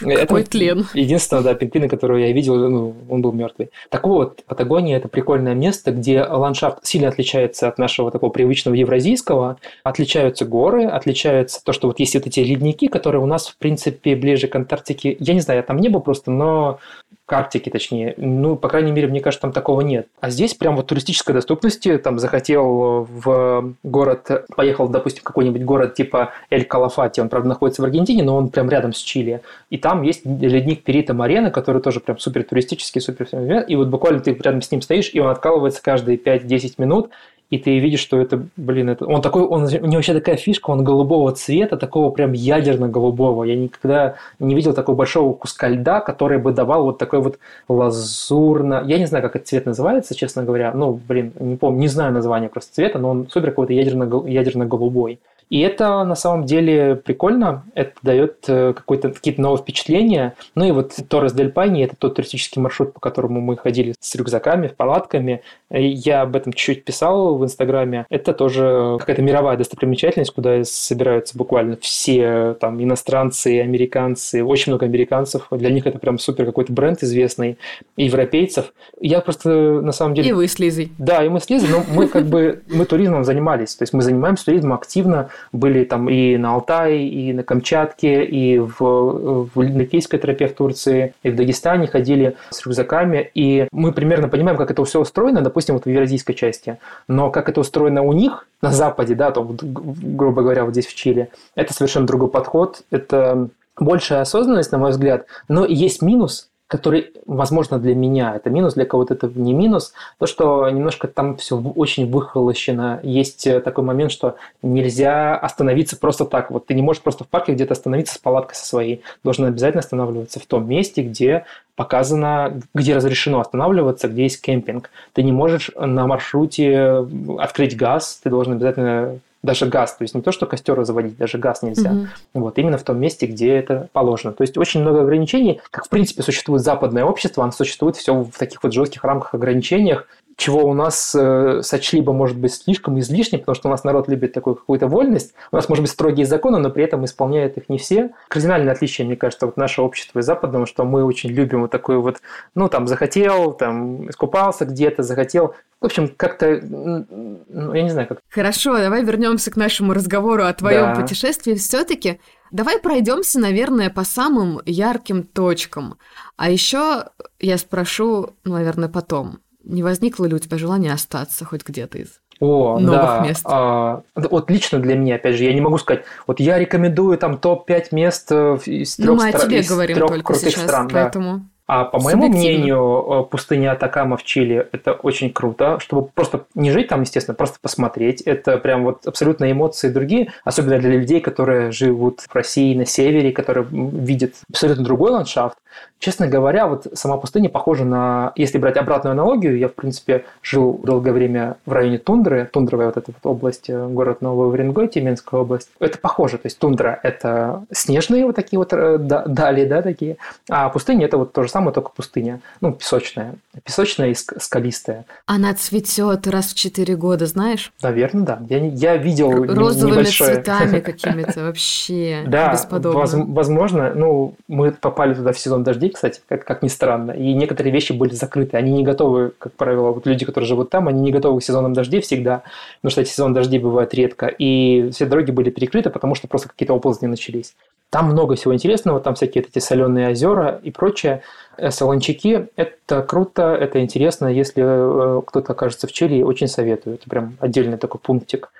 Какой это тлен. Единственное, да, пингвина, которого я видел, ну, он был мертвый. Так вот, Патагония – это прикольное место, где ландшафт сильно отличается от нашего такого привычного евразийского. Отличаются горы, отличаются то, что вот есть вот эти ледники, которые у нас, в принципе, ближе к Антарктике. Я не знаю, я там не был просто, но к Арктике, точнее. Ну, по крайней мере, мне кажется, там такого нет. А здесь прям вот туристической доступности, там захотел в город, поехал, допустим, в какой-нибудь город типа Эль-Калафати, он, правда, находится в Аргентине, но он прям рядом с Чили. И там есть ледник Перита Марена, который тоже прям супер туристический, супер и вот буквально ты рядом с ним стоишь, и он откалывается каждые 5-10 минут, и ты видишь, что это, блин, это он такой, он, у него вообще такая фишка, он голубого цвета, такого прям ядерно-голубого. Я никогда не видел такого большого куска льда, который бы давал вот такой вот лазурно... Я не знаю, как этот цвет называется, честно говоря. Ну, блин, не помню, не знаю название просто цвета, но он супер какой-то ядерно-голубой. И это на самом деле прикольно, это дает э, какие-то новые впечатления. Ну и вот Торрес Дель Пайни – это тот туристический маршрут, по которому мы ходили с рюкзаками, в палатками. Я об этом чуть-чуть писал в Инстаграме. Это тоже какая-то мировая достопримечательность, куда собираются буквально все там иностранцы, американцы, очень много американцев. Для них это прям супер какой-то бренд известный, европейцев. Я просто на самом деле... И вы с Лизой. Да, и мы с Лизой, но мы как бы, мы туризмом занимались. То есть мы занимаемся туризмом активно, были там и на Алтае, и на Камчатке, и в, в Ликийской тропе в Турции, и в Дагестане ходили с рюкзаками, и мы примерно понимаем, как это все устроено, допустим, вот в евразийской части, но как это устроено у них на Западе, да, то, грубо говоря, вот здесь в Чили, это совершенно другой подход, это большая осознанность, на мой взгляд, но есть минус, который, возможно, для меня это минус, для кого-то это не минус, то, что немножко там все очень выхолощено. Есть э, такой момент, что нельзя остановиться просто так. Вот ты не можешь просто в парке где-то остановиться с палаткой со своей. Должен обязательно останавливаться в том месте, где показано, где разрешено останавливаться, где есть кемпинг. Ты не можешь на маршруте открыть газ, ты должен обязательно даже газ, то есть не то, что костер заводить, даже газ нельзя. Угу. Вот именно в том месте, где это положено. То есть очень много ограничений, как в принципе существует западное общество, оно существует все в таких вот жестких рамках ограничениях, чего у нас э, сочли бы, может быть, слишком излишне, потому что у нас народ любит такую какую-то вольность. У нас, может быть, строгие законы, но при этом исполняют их не все. Кардинальное отличие, мне кажется, вот нашего общества и западного, что мы очень любим вот такой вот, ну, там, захотел, там, искупался где-то, захотел. В общем, как-то, ну, я не знаю, как... Хорошо, давай вернемся к нашему разговору о твоем да. путешествии. Все-таки давай пройдемся, наверное, по самым ярким точкам. А еще я спрошу, наверное, потом не возникло ли у тебя желания остаться хоть где-то из о, новых да. мест? А, вот лично для меня, опять же, я не могу сказать, вот я рекомендую там топ-5 мест э, из трех, ну, мы о тебе говорим трех только крутых сейчас, стран. поэтому... Да. А по моему мнению, э, пустыня Атакама в Чили – это очень круто, чтобы просто не жить там, естественно, просто посмотреть. Это прям вот абсолютно эмоции другие, особенно для людей, которые живут в России на севере, которые видят абсолютно другой ландшафт. Честно говоря, вот сама пустыня похожа на, если брать обратную аналогию, я, в принципе, жил долгое время в районе Тундры, тундровая вот эта вот область, э, город Новый Уренгой, Тюменская область. Это похоже, то есть тундра – это снежные вот такие вот э, дали, да, такие, а пустыня – это вот то же самое, только пустыня, ну, песочная, песочная и скалистая. Она цветет раз в четыре года, знаешь? Наверное, да. Я, я видел Розовыми небольшое... цветами какими-то вообще да, бесподобно. возможно, ну, мы попали туда в сезон дождей, кстати, как, как ни странно, и некоторые вещи были закрыты. Они не готовы, как правило, вот люди, которые живут там, они не готовы к сезонам дождей всегда, потому что эти сезоны дождей бывают редко, и все дороги были перекрыты, потому что просто какие-то оползни начались. Там много всего интересного, там всякие эти соленые озера и прочее. Э, Солончаки – это круто, это интересно. Если э, кто-то окажется в Чили, очень советую. Это прям отдельный такой пунктик.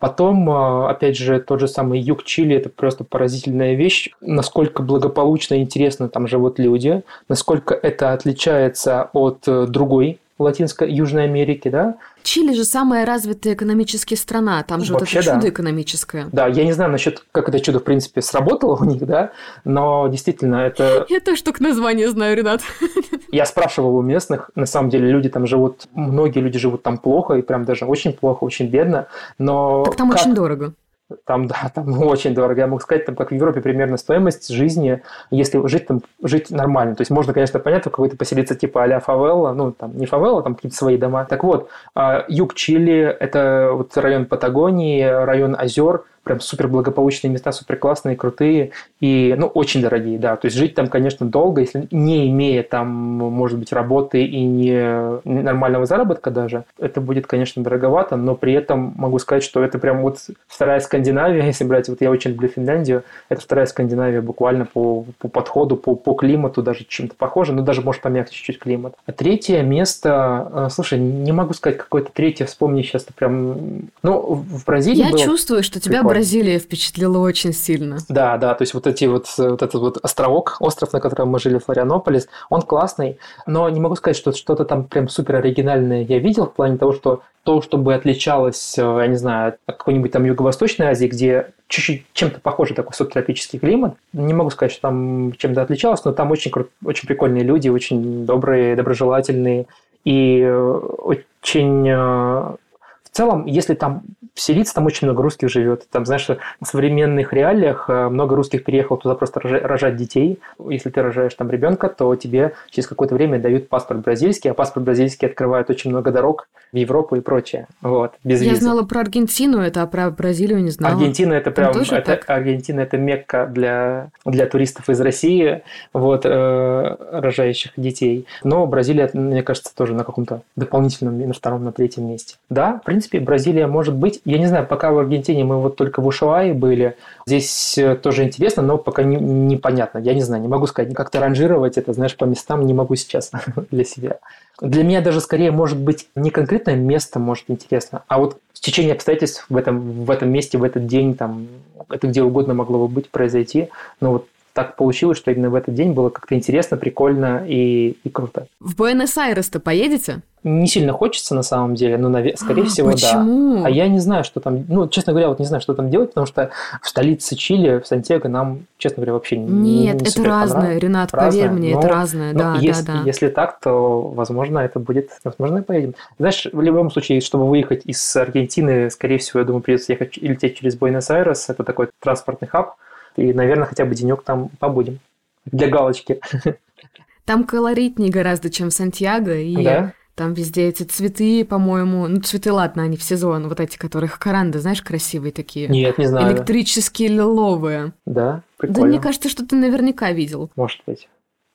Потом, а, опять же, тот же самый юг Чили – это просто поразительная вещь. Насколько благополучно и интересно там живут люди, насколько это отличается от э, другой Латинской, Южной Америки, да. Чили же самая развитая экономически страна, там же Вообще, вот это чудо да. экономическое. Да, я не знаю насчет, как это чудо, в принципе, сработало у них, да, но действительно это... Я тоже только название знаю, Ренат. Я спрашивал у местных, на самом деле люди там живут, многие люди живут там плохо, и прям даже очень плохо, очень бедно, но... Так там как- очень дорого. Там, да, там очень дорого. Я могу сказать, там, как в Европе, примерно стоимость жизни, если жить там, жить нормально. То есть можно, конечно, понять, в какой-то поселиться типа а-ля фавелла, ну, там, не фавелла, там какие-то свои дома. Так вот, а, юг Чили – это вот район Патагонии, район озер, прям супер благополучные места, супер классные, крутые и, ну, очень дорогие, да. То есть жить там, конечно, долго, если не имея там, может быть, работы и не нормального заработка даже, это будет, конечно, дороговато, но при этом могу сказать, что это прям вот вторая Скандинавия, если брать, вот я очень люблю Финляндию, это вторая Скандинавия буквально по, по подходу, по, по климату даже чем-то похоже, но даже может помягче чуть-чуть климат. А третье место, э, слушай, не могу сказать какое-то третье, вспомни сейчас прям, ну, в Бразилии Я было- чувствую, что тебя. Бразилия впечатлила очень сильно. да, да, то есть вот эти вот, вот этот вот островок, остров, на котором мы жили, Флорианополис, он классный, но не могу сказать, что что-то там прям супер оригинальное я видел в плане того, что то, чтобы отличалось, э, я не знаю, от какой-нибудь там Юго-Восточной Азии, где чуть-чуть чем-то похожий такой субтропический климат. Не могу сказать, что там чем-то отличалось, но там очень, кру- очень прикольные люди, очень добрые, доброжелательные и очень э, в целом, если там селиться, там очень много русских живет. Там, знаешь, в современных реалиях э, много русских переехало туда просто рожа- рожать детей. Если ты рожаешь там ребенка, то тебе через какое-то время дают паспорт бразильский, а паспорт бразильский открывает очень много дорог в Европу и прочее. Вот, без Я визы. знала про Аргентину, это, а про Бразилию не знала. Аргентина это прям тоже это, так? Аргентина это мекка для для туристов из России, вот э, рожающих детей. Но Бразилия, мне кажется, тоже на каком-то дополнительном на втором, на третьем месте. Да, в принципе, Бразилия может быть. Я не знаю, пока в Аргентине мы вот только в Ушуае были. Здесь э, тоже интересно, но пока не- непонятно. Я не знаю, не могу сказать, как-то ранжировать это, знаешь, по местам не могу сейчас для себя. Для меня даже скорее может быть не конкретное место может интересно, а вот течение обстоятельств в этом, в этом месте, в этот день, там, это где угодно могло бы быть, произойти. Но вот так получилось, что именно в этот день было как-то интересно, прикольно и, и круто. В Буэнос-Айрес-то поедете? Не сильно хочется на самом деле, но, наве- скорее всего, да. Почему? А я не знаю, что там, ну, честно говоря, вот не знаю, что там делать, потому что в столице Чили, в Сантьяго, нам, честно говоря, вообще не Нет, не это супер разное. Ренат, Разное, поверь мне, но- это разное, Ну, да, если, да, да. если так, то, возможно, это будет... Возможно, и поедем. Знаешь, в любом случае, чтобы выехать из Аргентины, скорее всего, я думаю, придется ехать и лететь через Буэнос-Айрес. Это такой транспортный хаб. И, наверное, хотя бы денек там побудем. Для галочки. Там колоритнее гораздо, чем в Сантьяго, и Да? там везде эти цветы, по-моему, ну цветы, ладно, они в сезон, вот эти, которых каранды, знаешь, красивые такие. Нет, не знаю. Электрические лиловые. Да? Да Прикольно. мне кажется, что ты наверняка видел. Может быть.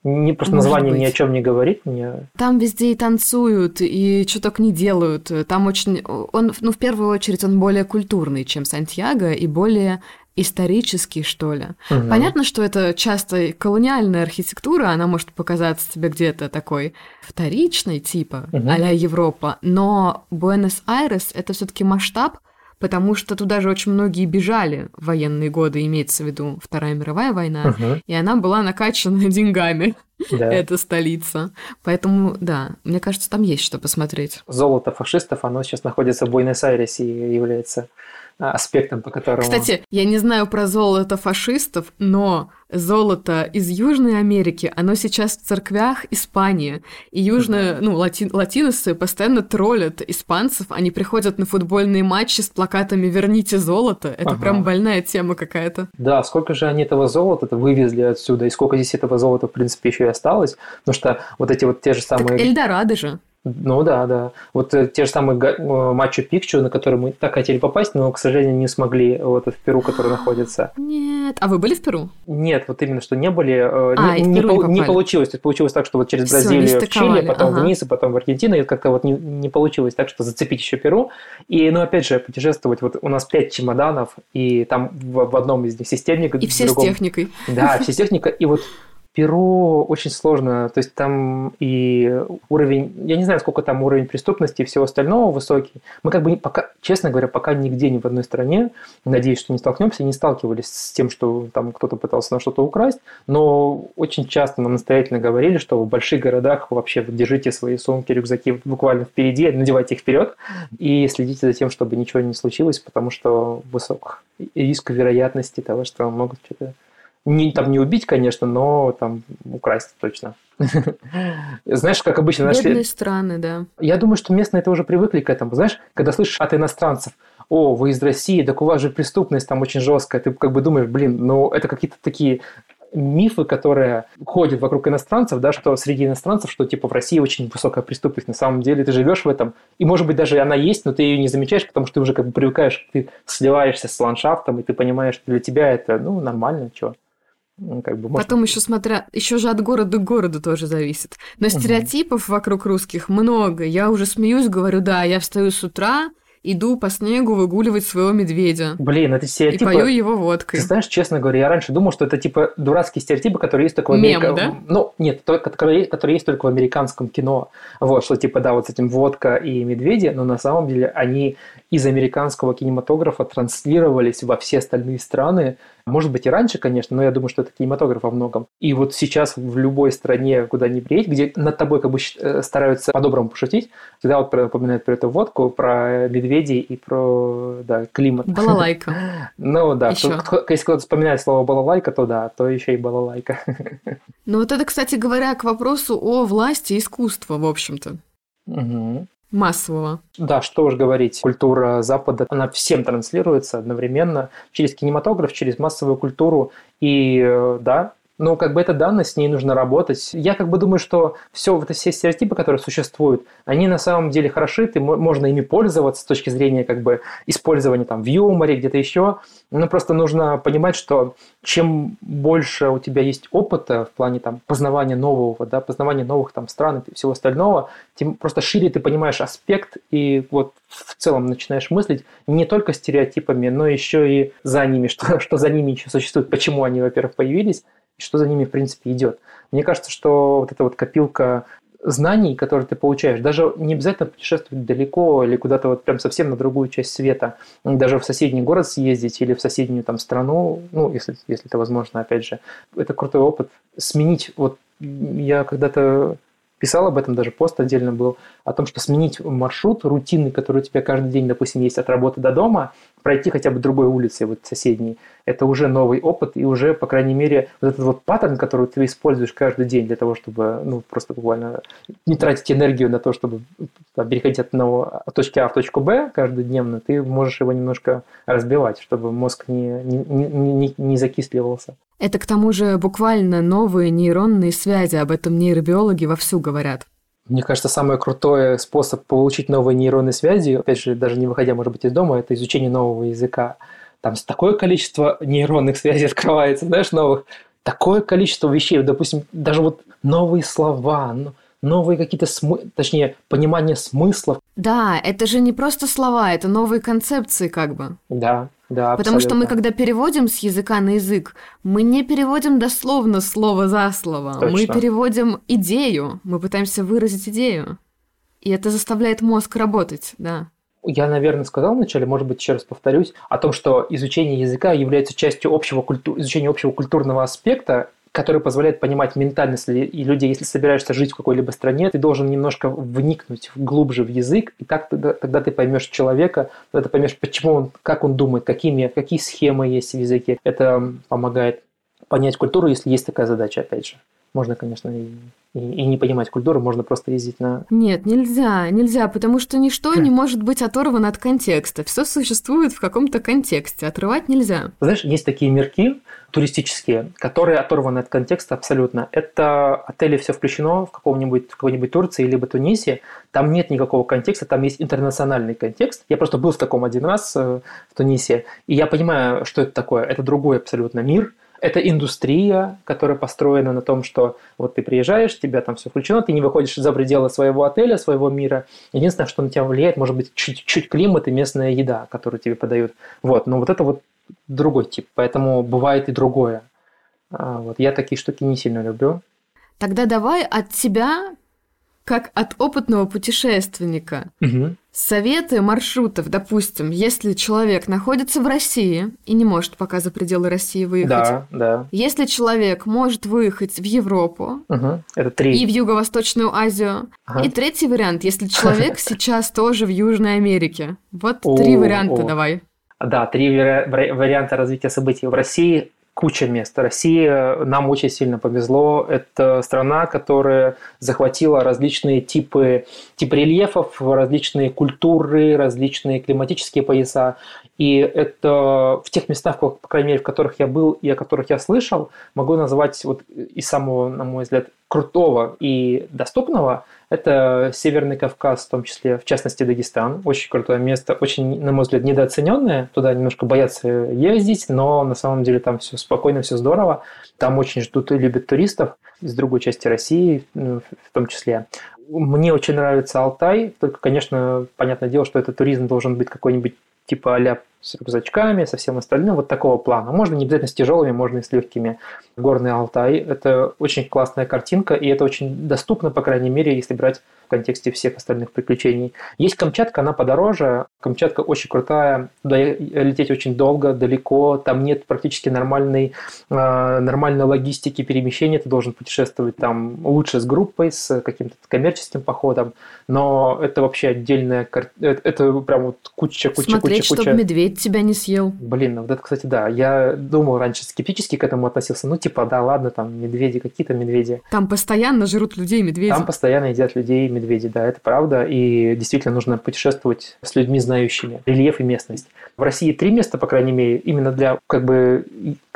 Не, просто Может название ни о быть. чем не говорит мне. Там везде и танцуют, и что только не делают. Там очень... Он, ну, в первую очередь, он более культурный, чем Сантьяго, и более исторический, что ли. Мгм. Понятно, что это часто колониальная архитектура, она может показаться тебе где-то такой вторичной, типа, Мгм. а-ля Европа, но Буэнос-Айрес — это все таки масштаб, потому что туда же очень многие бежали в военные годы, имеется в виду Вторая мировая война, Мгм. и она была накачана деньгами, Да. эта столица. Поэтому, да, мне кажется, там есть что посмотреть. Золото фашистов, оно сейчас находится в Буэнос-Айресе и является аспектом, по которому... Кстати, я не знаю про золото фашистов, но золото из Южной Америки, оно сейчас в церквях Испании. И южные, ну, лати- латиносы постоянно троллят испанцев. Они приходят на футбольные матчи с плакатами «Верните золото». Это Ага. прям больная тема какая-то. Да, сколько же они этого золота вывезли отсюда, и сколько здесь этого золота, в принципе, еще и осталось. Потому что вот эти вот те же Так самые... Эльдорадо же. Ну да, да. Вот э, те же самые э, Мачу Пикчу, на которые мы так хотели попасть, но, к сожалению, не смогли вот в Перу, который находится. Нет. А вы были в Перу? Нет, вот именно, что не были, э, А, не, не не не получилось. То есть получилось так, что вот через Всё, Бразилию в Чили, потом ага. вниз, и потом в Аргентину, и как-то вот не, не получилось так, что зацепить еще Перу. И, ну, опять же, путешествовать, вот у нас пять чемоданов, и там в, в одном из них системник, И все с другом- техникой. Да, все с техника, и вот Перу очень сложно, то есть там и уровень, я не знаю, сколько там уровень преступности и всего остального высокий. Мы как бы пока, честно говоря, пока нигде ни в одной стране, надеюсь, что не столкнемся, не сталкивались с тем, что там кто-то пытался на что-то украсть, но очень часто нам настоятельно говорили, что в больших городах вообще держите свои сумки, рюкзаки буквально впереди, надевайте их вперед и следите за тем, чтобы ничего не случилось, потому что высок риск вероятности того, что могут что-то не, там не убить, конечно, но там украсть точно. Знаешь, как обычно... Бедные нашли... страны, да. Я думаю, что местные это уже привыкли к этому. Знаешь, когда слышишь от иностранцев, о, вы из России, так у вас же преступность там очень жесткая. Ты как бы думаешь, блин, ну это какие-то такие мифы, которые ходят вокруг иностранцев, да, что среди иностранцев, что типа в России очень высокая преступность. На самом деле ты живешь в этом, и может быть даже она есть, но ты ее не замечаешь, потому что ты уже как бы привыкаешь, ты сливаешься с ландшафтом, и ты понимаешь, что для тебя это, ну, нормально, что. Ну, как бы, может... Потом еще смотря, еще же от города к городу тоже зависит. Но стереотипов угу. вокруг русских много. Я уже смеюсь, говорю, да, я встаю с утра, иду по снегу выгуливать своего медведя. Блин, это стереотипы... И пою его водкой. Ты знаешь, честно говоря, я раньше думал, что это типа дурацкие стереотипы, которые есть только в Америке. да? Ну, нет, которые, которые есть только в американском кино. Вот, что типа, да, вот с этим водка и медведи, но на самом деле они из американского кинематографа транслировались во все остальные страны, может быть, и раньше, конечно, но я думаю, что это кинематограф во многом. И вот сейчас в любой стране, куда ни приедь, где над тобой как бы э, стараются по-доброму пошутить, всегда вот напоминают про эту водку, про медведей и про да, климат. Балалайка. Ну да, если кто-то вспоминает слово балалайка, то да, то еще и балалайка. Ну вот это, кстати говоря, к вопросу о власти искусства, в общем-то. Угу массового. Да, что уж говорить, культура Запада, она всем транслируется одновременно через кинематограф, через массовую культуру. И э, да, ну, как бы это данность, с ней нужно работать. Я как бы думаю, что все, вот все стереотипы, которые существуют, они на самом деле хороши, ты, можно ими пользоваться с точки зрения как бы использования там в юморе, где-то еще. Ну, просто нужно понимать, что чем больше у тебя есть опыта в плане там познавания нового, да, познавания новых там стран и всего остального, тем просто шире ты понимаешь аспект и вот в целом начинаешь мыслить не только стереотипами, но еще и за ними, что, что за ними еще существует, почему они, во-первых, появились, и что за ними, в принципе, идет. Мне кажется, что вот эта вот копилка знаний, которые ты получаешь, даже не обязательно путешествовать далеко или куда-то вот прям совсем на другую часть света, даже в соседний город съездить или в соседнюю там страну, ну, если, если это возможно, опять же, это крутой опыт. Сменить, вот я когда-то писал об этом, даже пост отдельно был, о том, что сменить маршрут рутинный, который у тебя каждый день, допустим, есть от работы до дома, пройти хотя бы другой улицей, вот соседней, это уже новый опыт, и уже, по крайней мере, вот этот вот паттерн, который ты используешь каждый день для того, чтобы, ну, просто буквально не тратить энергию на то, чтобы там, переходить от, одного, от точки А в точку Б каждодневно, ты можешь его немножко разбивать, чтобы мозг не, не, не, не закисливался. Это к тому же буквально новые нейронные связи, об этом нейробиологи вовсю говорят. Мне кажется, самый крутой способ получить новые нейронные связи, опять же, даже не выходя, может быть, из дома, это изучение нового языка. Там такое количество нейронных связей открывается, знаешь, новых, такое количество вещей, допустим, даже вот новые слова, новые какие-то смы... точнее, понимание смыслов. Да, это же не просто слова, это новые концепции как бы. Да, да, Потому что мы, когда переводим с языка на язык, мы не переводим дословно слово за слово. Точно. Мы переводим идею. Мы пытаемся выразить идею. И это заставляет мозг работать, да. Я, наверное, сказал вначале, может быть, еще раз повторюсь, о том, что изучение языка является частью общего культу... изучения общего культурного аспекта, который позволяет понимать ментальность людей. Если собираешься жить в какой-либо стране, ты должен немножко вникнуть глубже в язык, и так тогда, тогда ты поймешь человека, тогда ты поймешь, почему он, как он думает, какими, какие схемы есть в языке. Это помогает понять культуру, если есть такая задача, опять же. Можно, конечно, и, и, и не понимать культуру, можно просто ездить на... Нет, нельзя, нельзя, потому что ничто не может быть оторвано от контекста. Все существует в каком-то контексте, отрывать нельзя. Знаешь, есть такие мирки туристические, которые оторваны от контекста абсолютно. Это отели все включено в каком-нибудь в какой-нибудь Турции либо Тунисе. Там нет никакого контекста, там есть интернациональный контекст. Я просто был в таком один раз э, в Тунисе, и я понимаю, что это такое. Это другой абсолютно мир – это индустрия, которая построена на том, что вот ты приезжаешь, тебя там все включено, ты не выходишь за пределы своего отеля, своего мира. Единственное, что на тебя влияет, может быть, чуть-чуть климат и местная еда, которую тебе подают. Вот, но вот это вот другой тип, поэтому бывает и другое. А, вот. Я такие штуки не сильно люблю. Тогда давай от тебя, как от опытного путешественника, Угу. советы маршрутов. Допустим, если человек находится в России и не может пока за пределы России выехать. Да, да. Если человек может выехать в Европу Угу. Это три. и в Юго-Восточную Азию. Ага. И третий вариант, если человек сейчас тоже в Южной Америке. Вот три варианта давай. Да, три вари- вари- варианта развития событий. В России куча мест. Россия нам очень сильно повезло. Это страна, которая захватила различные типы, типы рельефов, различные культуры, различные климатические пояса. И это в тех местах, по крайней мере, в которых я был и о которых я слышал, могу назвать вот из самого, на мой взгляд, крутого и доступного это Северный Кавказ, в том числе, в частности, Дагестан. Очень крутое место, очень, на мой взгляд, недооцененное. Туда немножко боятся ездить, но на самом деле там все спокойно, все здорово. Там очень ждут и любят туристов из другой части России, ну, в том числе. Мне очень нравится Алтай, только, конечно, понятное дело, что этот туризм должен быть какой-нибудь типа а с рюкзачками, со всем остальным, вот такого плана. Можно не обязательно с тяжелыми, можно и с легкими. Горный Алтай – это очень классная картинка, и это очень доступно, по крайней мере, если брать в контексте всех остальных приключений. Есть Камчатка, она подороже. Камчатка очень крутая, туда лететь очень долго, далеко, там нет практически нормальной, э, нормальной логистики перемещения, ты должен путешествовать там лучше с группой, с каким-то коммерческим походом, но это вообще отдельная, кар- это, это прям вот куча, куча, Смотреть, куча, куча. чтобы медведь тебя не съел. Блин, ну вот это, кстати, да. Я думал раньше скептически к этому относился. Ну, типа, да, ладно, там медведи, какие-то медведи. Там постоянно жрут людей медведи. Там постоянно едят людей медведи, да, это правда. И действительно нужно путешествовать с людьми, знающими рельеф и местность. В России три места, по крайней мере, именно для, как бы,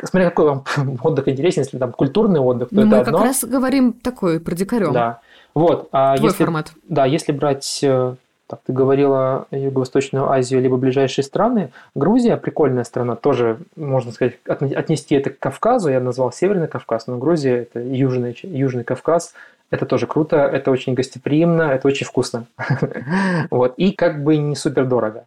смотря какой вам отдых интересен, если там культурный отдых, то Ну, это мы одно. как раз говорим такой, про дикарем. Да. Вот. А Твой если, формат. да, если брать, э, так ты говорила, Юго-Восточную Азию, либо ближайшие страны, Грузия прикольная страна, тоже, можно сказать, отне- отнести это к Кавказу, я назвал Северный Кавказ, но Грузия – это Южный, Южный Кавказ, это тоже круто, это очень гостеприимно, это очень вкусно. Вот. И как бы не супер дорого.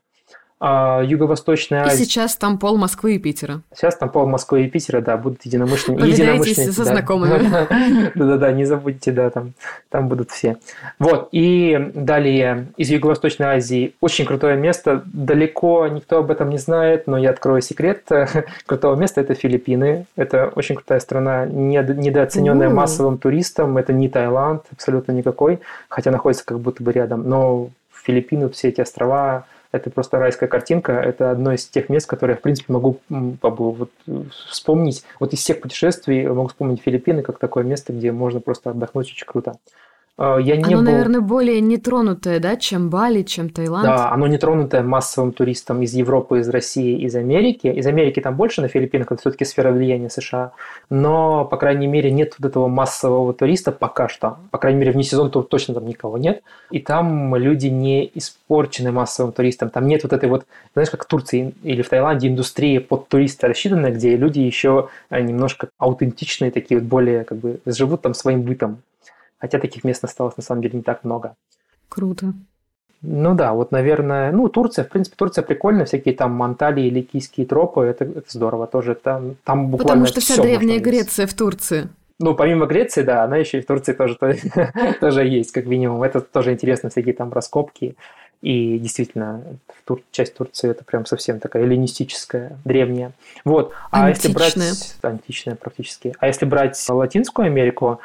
А Юго-Восточная И Азия... сейчас там пол Москвы и Питера. Сейчас там пол Москвы и Питера, да, будут единомышленники. Единомышленники, со да. знакомыми. Да-да-да, не забудьте, да, там, там будут все. Вот, и далее из Юго-Восточной Азии очень крутое место. Далеко никто об этом не знает, но я открою секрет. Крутого места – это Филиппины. Это очень крутая страна, недо- недооцененная массовым туристом. Это не Таиланд, абсолютно никакой, хотя находится как будто бы рядом. Но Филиппины, все эти острова, это просто райская картинка. Это одно из тех мест, которые я, в принципе, могу вот, э, вспомнить. Вот из всех путешествий могу вспомнить Филиппины как такое место, где можно просто отдохнуть очень круто. Э, Я не Оно, был... наверное, более нетронутое, да, чем Бали, чем Таиланд. Да, оно не тронутое массовым туристом из Европы, из России, из Америки. Из Америки там больше, на Филиппинах это все-таки сфера влияния США. Но, по крайней мере, нет вот этого массового туриста пока что. По крайней мере, вне сезона то точно там никого нет. И там люди не испорчены массовым туристом. Там нет вот этой вот, знаешь, как в Турции или в Таиланде индустрии под туриста рассчитана, где люди еще э, немножко аутентичные, такие вот более как бы живут там своим бытом. Хотя таких мест осталось на самом деле не так много. Круто. Ну да, вот, наверное, ну, Турция, в принципе, Турция прикольная, всякие там Анталии, ликийские тропы, это, это здорово тоже, там, там буквально Потому что вся древняя. Греция в Турции. Ну, помимо Греции, да, она еще и в Турции тоже, то- тоже есть, как минимум, это тоже интересно, всякие там раскопки, и действительно, Тур- часть Турции это прям совсем такая эллинистическая, древняя. Вот, а если брать... Античная. Античная практически. А если брать Латинскую Америку,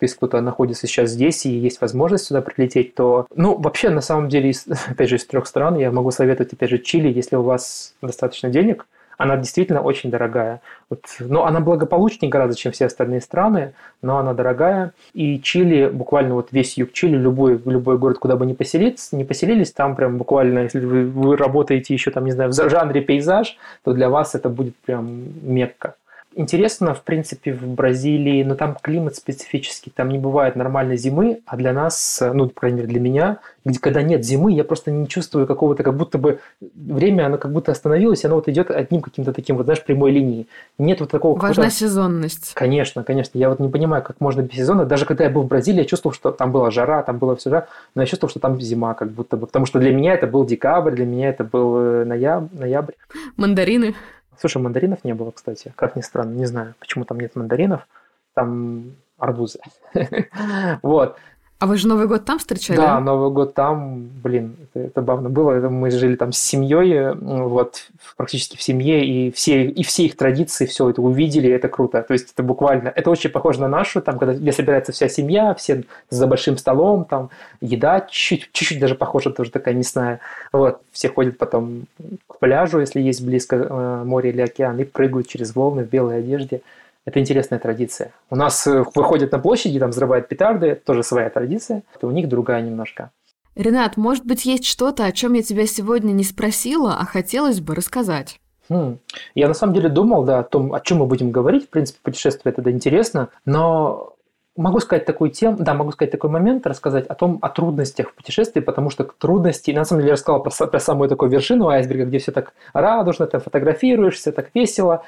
если кто-то находится сейчас здесь и есть возможность сюда прилететь, то, ну, вообще, на самом деле, из- опять же, из трех стран я могу советовать, опять же, Чили, если у вас достаточно денег, она действительно очень дорогая. Вот, но она благополучнее гораздо, чем все остальные страны, но она дорогая. И Чили, буквально вот весь юг Чили, любой, любой город, куда бы ни поселиться, не поселились, там прям буквально, если вы, вы работаете еще там, не знаю, в жанре пейзаж, то для вас это будет прям Мекка. Интересно, в принципе, в Бразилии, но там климат специфический, там не бывает нормальной зимы, а для нас, ну, по крайней мере, для меня, где, когда нет зимы, я просто не чувствую какого-то, как будто бы время, оно как будто остановилось, и оно вот идет одним каким-то таким, вот, знаешь, прямой линией. Нет вот такого Важна сезонность. Конечно, конечно. Я вот не понимаю, как можно без сезона. Даже когда я был в Бразилии, я чувствовал, что там была жара, там было все жара, но я чувствовал, что там зима, как будто бы. Потому что для меня это был декабрь, для меня это был э, ноябрь. ноябрь. Мандарины. Слушай, мандаринов не было, кстати. Как ни странно, не знаю, почему там нет мандаринов. Там арбузы. вот. А вы же Новый год там встречали? Да, Новый год там, блин, это, это забавно было. Это мы жили там с семьей, вот, практически в семье, и все, и все их традиции, все это увидели, это круто. То есть это буквально, это очень похоже на нашу, там, когда где собирается вся семья, все за большим столом, там, еда чуть-чуть, чуть-чуть даже похожа, тоже такая мясная. Вот, все ходят потом к пляжу, если есть близко э, море или океан, и прыгают через волны в белой одежде. Это интересная традиция. У нас э, выходят на площади, там взрывают петарды, тоже своя традиция. Это у них другая немножко. Ренат, может быть, есть что-то, о чем я тебя сегодня не спросила, а хотелось бы рассказать? Хм. Я на самом деле думал, да, о том, о чем мы будем говорить. В принципе, путешествие это да, интересно, но могу сказать такую тему, да, могу сказать такой момент, рассказать о том, о трудностях в путешествии, потому что трудности, на самом деле я рассказал про, про самую такую вершину айсберга, где все так радужно, ты фотографируешься, так весело,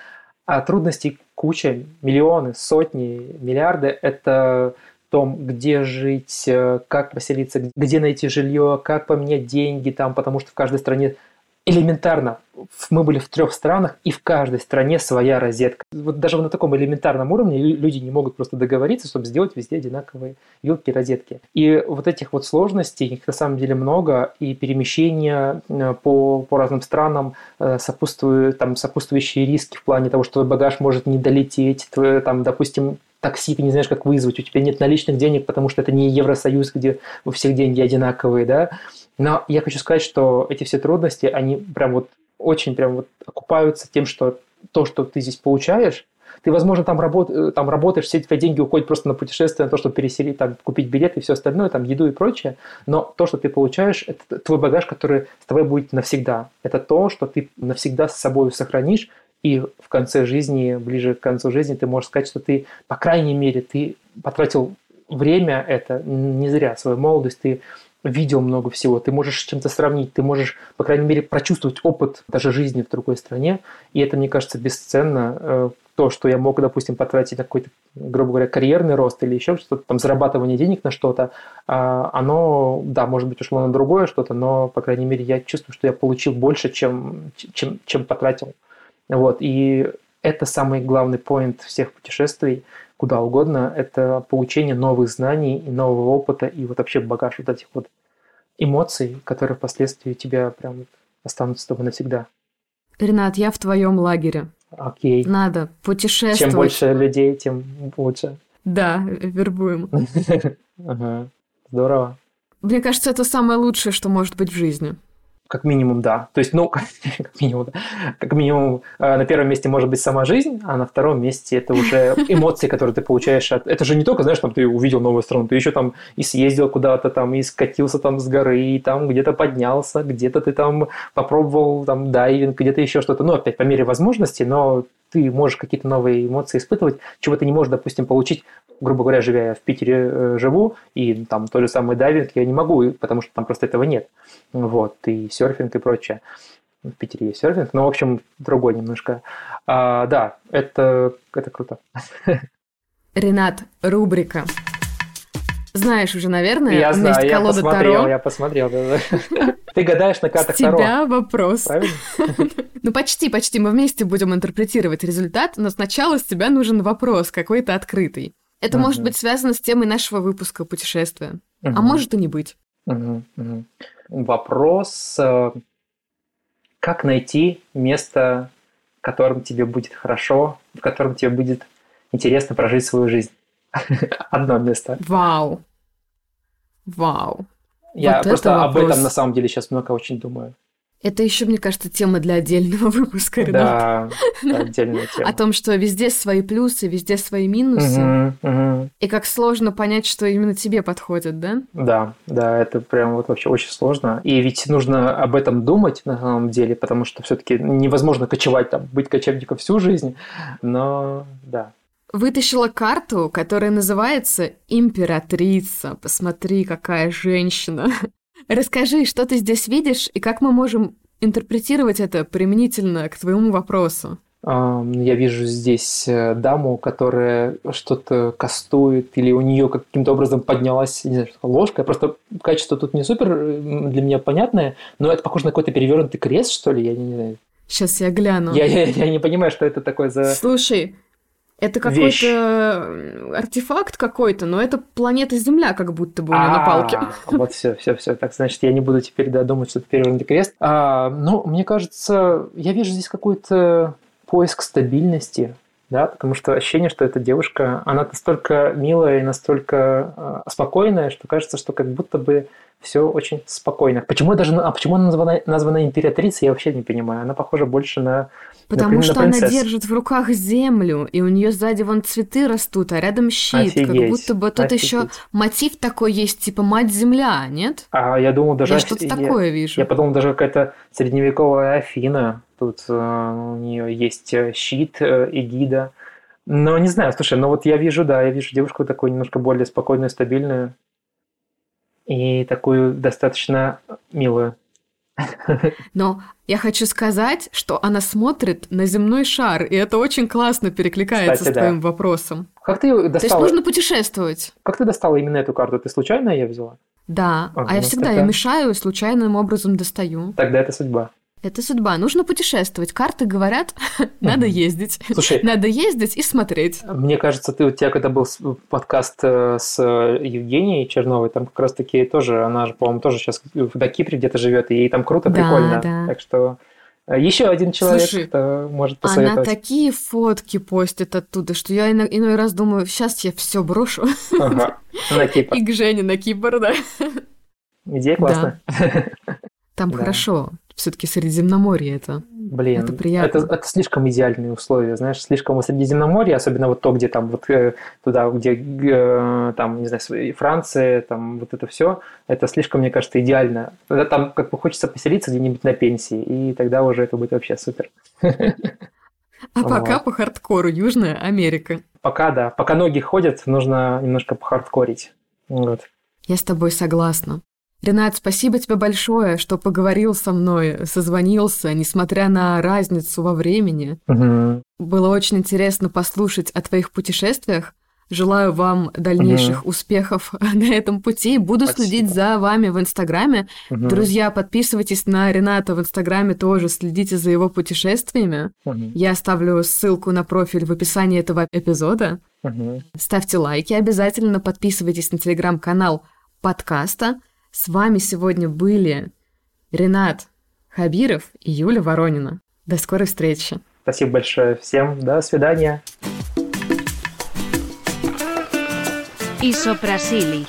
а трудностей куча, миллионы, сотни, миллиарды. Это том, где жить, э, как поселиться, где найти жилье, как поменять деньги там, потому что в каждой стране элементарно. Мы были в трех странах, и в каждой стране своя розетка. Вот даже на таком элементарном уровне люди не могут просто договориться, чтобы сделать везде одинаковые вилки розетки. И вот этих вот сложностей, их на самом деле много, и перемещения э, по, по разным странам э, сопутствуют, там, сопутствующие риски в плане того, что твой багаж может не долететь, твой, там, допустим, такси ты не знаешь, как вызвать, у тебя нет наличных денег, потому что это не Евросоюз, где у всех деньги одинаковые, да, но я хочу сказать, что эти все трудности, они прям вот очень прям вот окупаются тем, что то, что ты здесь получаешь, ты, возможно, там, работ, э, там работаешь, все твои деньги уходят просто на путешествие, на то, чтобы переселить, там, купить билеты и все остальное, там, еду и прочее. Но то, что ты получаешь, это твой багаж, который с тобой будет навсегда. Это то, что ты навсегда с собой сохранишь, и в конце жизни, ближе к концу жизни, ты можешь сказать, что ты, по крайней мере, ты потратил время это не зря, свою молодость, ты видел много всего, ты можешь с чем-то сравнить, ты можешь, по крайней мере, прочувствовать опыт даже жизни в другой стране, и это, мне кажется, бесценно. Э, то, что я мог, допустим, потратить на какой-то, грубо говоря, карьерный рост или еще что-то, там, зарабатывание денег на что-то, а, оно, да, может быть, ушло на другое что-то, но, по крайней мере, я чувствую, что я получил больше, чем, чем, чем потратил. Вот, и это самый главный поинт всех путешествий, куда угодно, это получение новых знаний и нового опыта, и вот вообще багаж вот этих вот эмоций, которые впоследствии у тебя прям останутся с тобой навсегда. Ренат, я в твоем лагере. Окей. Надо путешествовать. Чем больше людей, тем лучше. Да, вербуем. Здорово. Мне кажется, это самое лучшее, что может быть в жизни. Как минимум, да. То есть, ну, как минимум, да. Как минимум, э, на первом месте может быть сама жизнь, а на втором месте это уже эмоции, которые ты получаешь от... Это же не только, знаешь, там ты увидел новую страну, ты еще там и съездил куда-то там, и скатился там с горы, и там где-то поднялся, где-то ты там попробовал там дайвинг, где-то еще что-то. Ну, опять по мере возможности, но ты можешь какие-то новые эмоции испытывать, чего ты не можешь, допустим, получить, грубо говоря, живя я в Питере э, живу, и там тот же самый дайвинг я не могу, потому что там просто этого нет. Вот, и серфинг и прочее. В Питере есть серфинг, но, в общем, другой немножко. А, да, это, это круто. Ренат, рубрика. Знаешь уже, наверное, я у знаю, есть я колода посмотрел, Таро. я посмотрел. Да, да. Ты гадаешь на картах С тебя Таро, вопрос. правильно? Ну, почти, почти. Мы вместе будем интерпретировать результат, но сначала с тебя нужен вопрос какой-то открытый. Это Мгм. может быть связано с темой нашего выпуска путешествия. А Мгм. может и не быть. Мгм, мгм. Вопрос, э, как найти место, в котором тебе будет хорошо, в котором тебе будет интересно прожить свою жизнь? Одно место. Вау. Вау. Я Вот просто об этом на самом деле сейчас много очень думаю. Это еще, мне кажется, тема для отдельного выпуска, Ренат. Да, отдельная тема. О том, что везде свои плюсы, везде свои минусы. И как сложно понять, что именно тебе подходит, да? Да, да, это прям вот вообще очень сложно. И ведь нужно об этом думать на самом деле, потому что все-таки невозможно кочевать там, быть кочевником всю жизнь. Но да. Вытащила карту, которая называется «Императрица». Посмотри, какая женщина. Расскажи, что ты здесь видишь и как мы можем интерпретировать это применительно к твоему вопросу. Я вижу здесь э, даму, которая что-то кастует, или у нее каким-то образом поднялась не знаю, ложка. Просто качество тут не супер для меня понятное, но это похоже на какой-то перевернутый крест, что ли, я не знаю. Сейчас я гляну. Я, я, я не понимаю, что это такое за... Слушай, это какой-то артефакт какой-то, но это планета Земля, как будто бы у нее на палке. А, Вот все, все, все. Так, значит, я не буду теперь да, думать, что это перевернутый крест. А, ну, мне кажется, я вижу здесь какой-то поиск стабильности, да, потому что ощущение, что эта девушка, она настолько милая и настолько а, спокойная, что кажется, что как будто бы все очень спокойно. Почему даже, а почему она названа, названа императрицей, я вообще не понимаю. Она похожа больше на Потому что она принцессу. держит в руках землю, и у нее сзади вон цветы растут, а рядом щит. Как Офигеть, будто бы тут офигеть. еще мотив такой есть, типа мать-земля, нет? А я думал даже... я что-то я- такое вижу. Я подумал, даже какая-то средневековая Афина. Тут э, у нее есть э, щит, э, эгида. Но не знаю, слушай, ну вот я вижу, да, я вижу девушку такую немножко более спокойную, стабильную. И такую достаточно милую. Но я хочу сказать, что она смотрит на земной шар, и это очень классно перекликается Кстати, с да. твоим вопросом. Как ты её То есть достала? нужно путешествовать. Как ты достала именно эту карту? Ты случайно ее взяла? Да, Ага, а я ну всегда тогда- я мешаю и случайным образом достаю. Тогда это судьба. Это судьба. Нужно путешествовать. Карты говорят, надо ездить. Слушай, Надо ездить и смотреть. Мне кажется, ты у тебя когда был подкаст э, с э, Евгенией Черновой, там как раз таки тоже, она же, по-моему, тоже сейчас на Кипре где-то живет, и ей там круто, Да, прикольно. да. Так что э, еще один человек, Слушай, кто может Она посоветовать. такие фотки постит оттуда, что я ино- иной раз думаю, сейчас я все брошу Ага. На Кипр. и к Жене на Кипр, да. Идея классная. Там Да. хорошо. Все-таки Средиземноморье это. Блин, Это приятно. Это, это слишком идеальные условия, знаешь, слишком у Средиземноморья, особенно вот то, где там вот э, туда, где э, там, не знаю, Франция, там вот это все, это слишком, мне кажется, идеально. Тогда там как бы хочется поселиться где-нибудь на пенсии, и тогда уже это будет вообще супер. А пока по хардкору Южная Америка. Пока, да, пока ноги ходят, нужно немножко похардкорить. Вот. Я с тобой согласна. Ренат, спасибо тебе большое, что поговорил со мной, созвонился, несмотря на разницу во времени. Мгм. Было очень интересно послушать о твоих путешествиях. Желаю вам дальнейших успехов на этом пути. Буду Спасибо. следить за вами в Инстаграме. Мгм. Друзья, подписывайтесь на Рената в Инстаграме тоже, следите за его путешествиями. Мгм. Я оставлю ссылку на профиль в описании этого эпизода. Мгм. Ставьте лайки, обязательно подписывайтесь на телеграм-канал подкаста. С вами сегодня были Ренат Хабиров и Юля Воронина. До скорой встречи. Спасибо большое всем. До свидания. Isoprasili.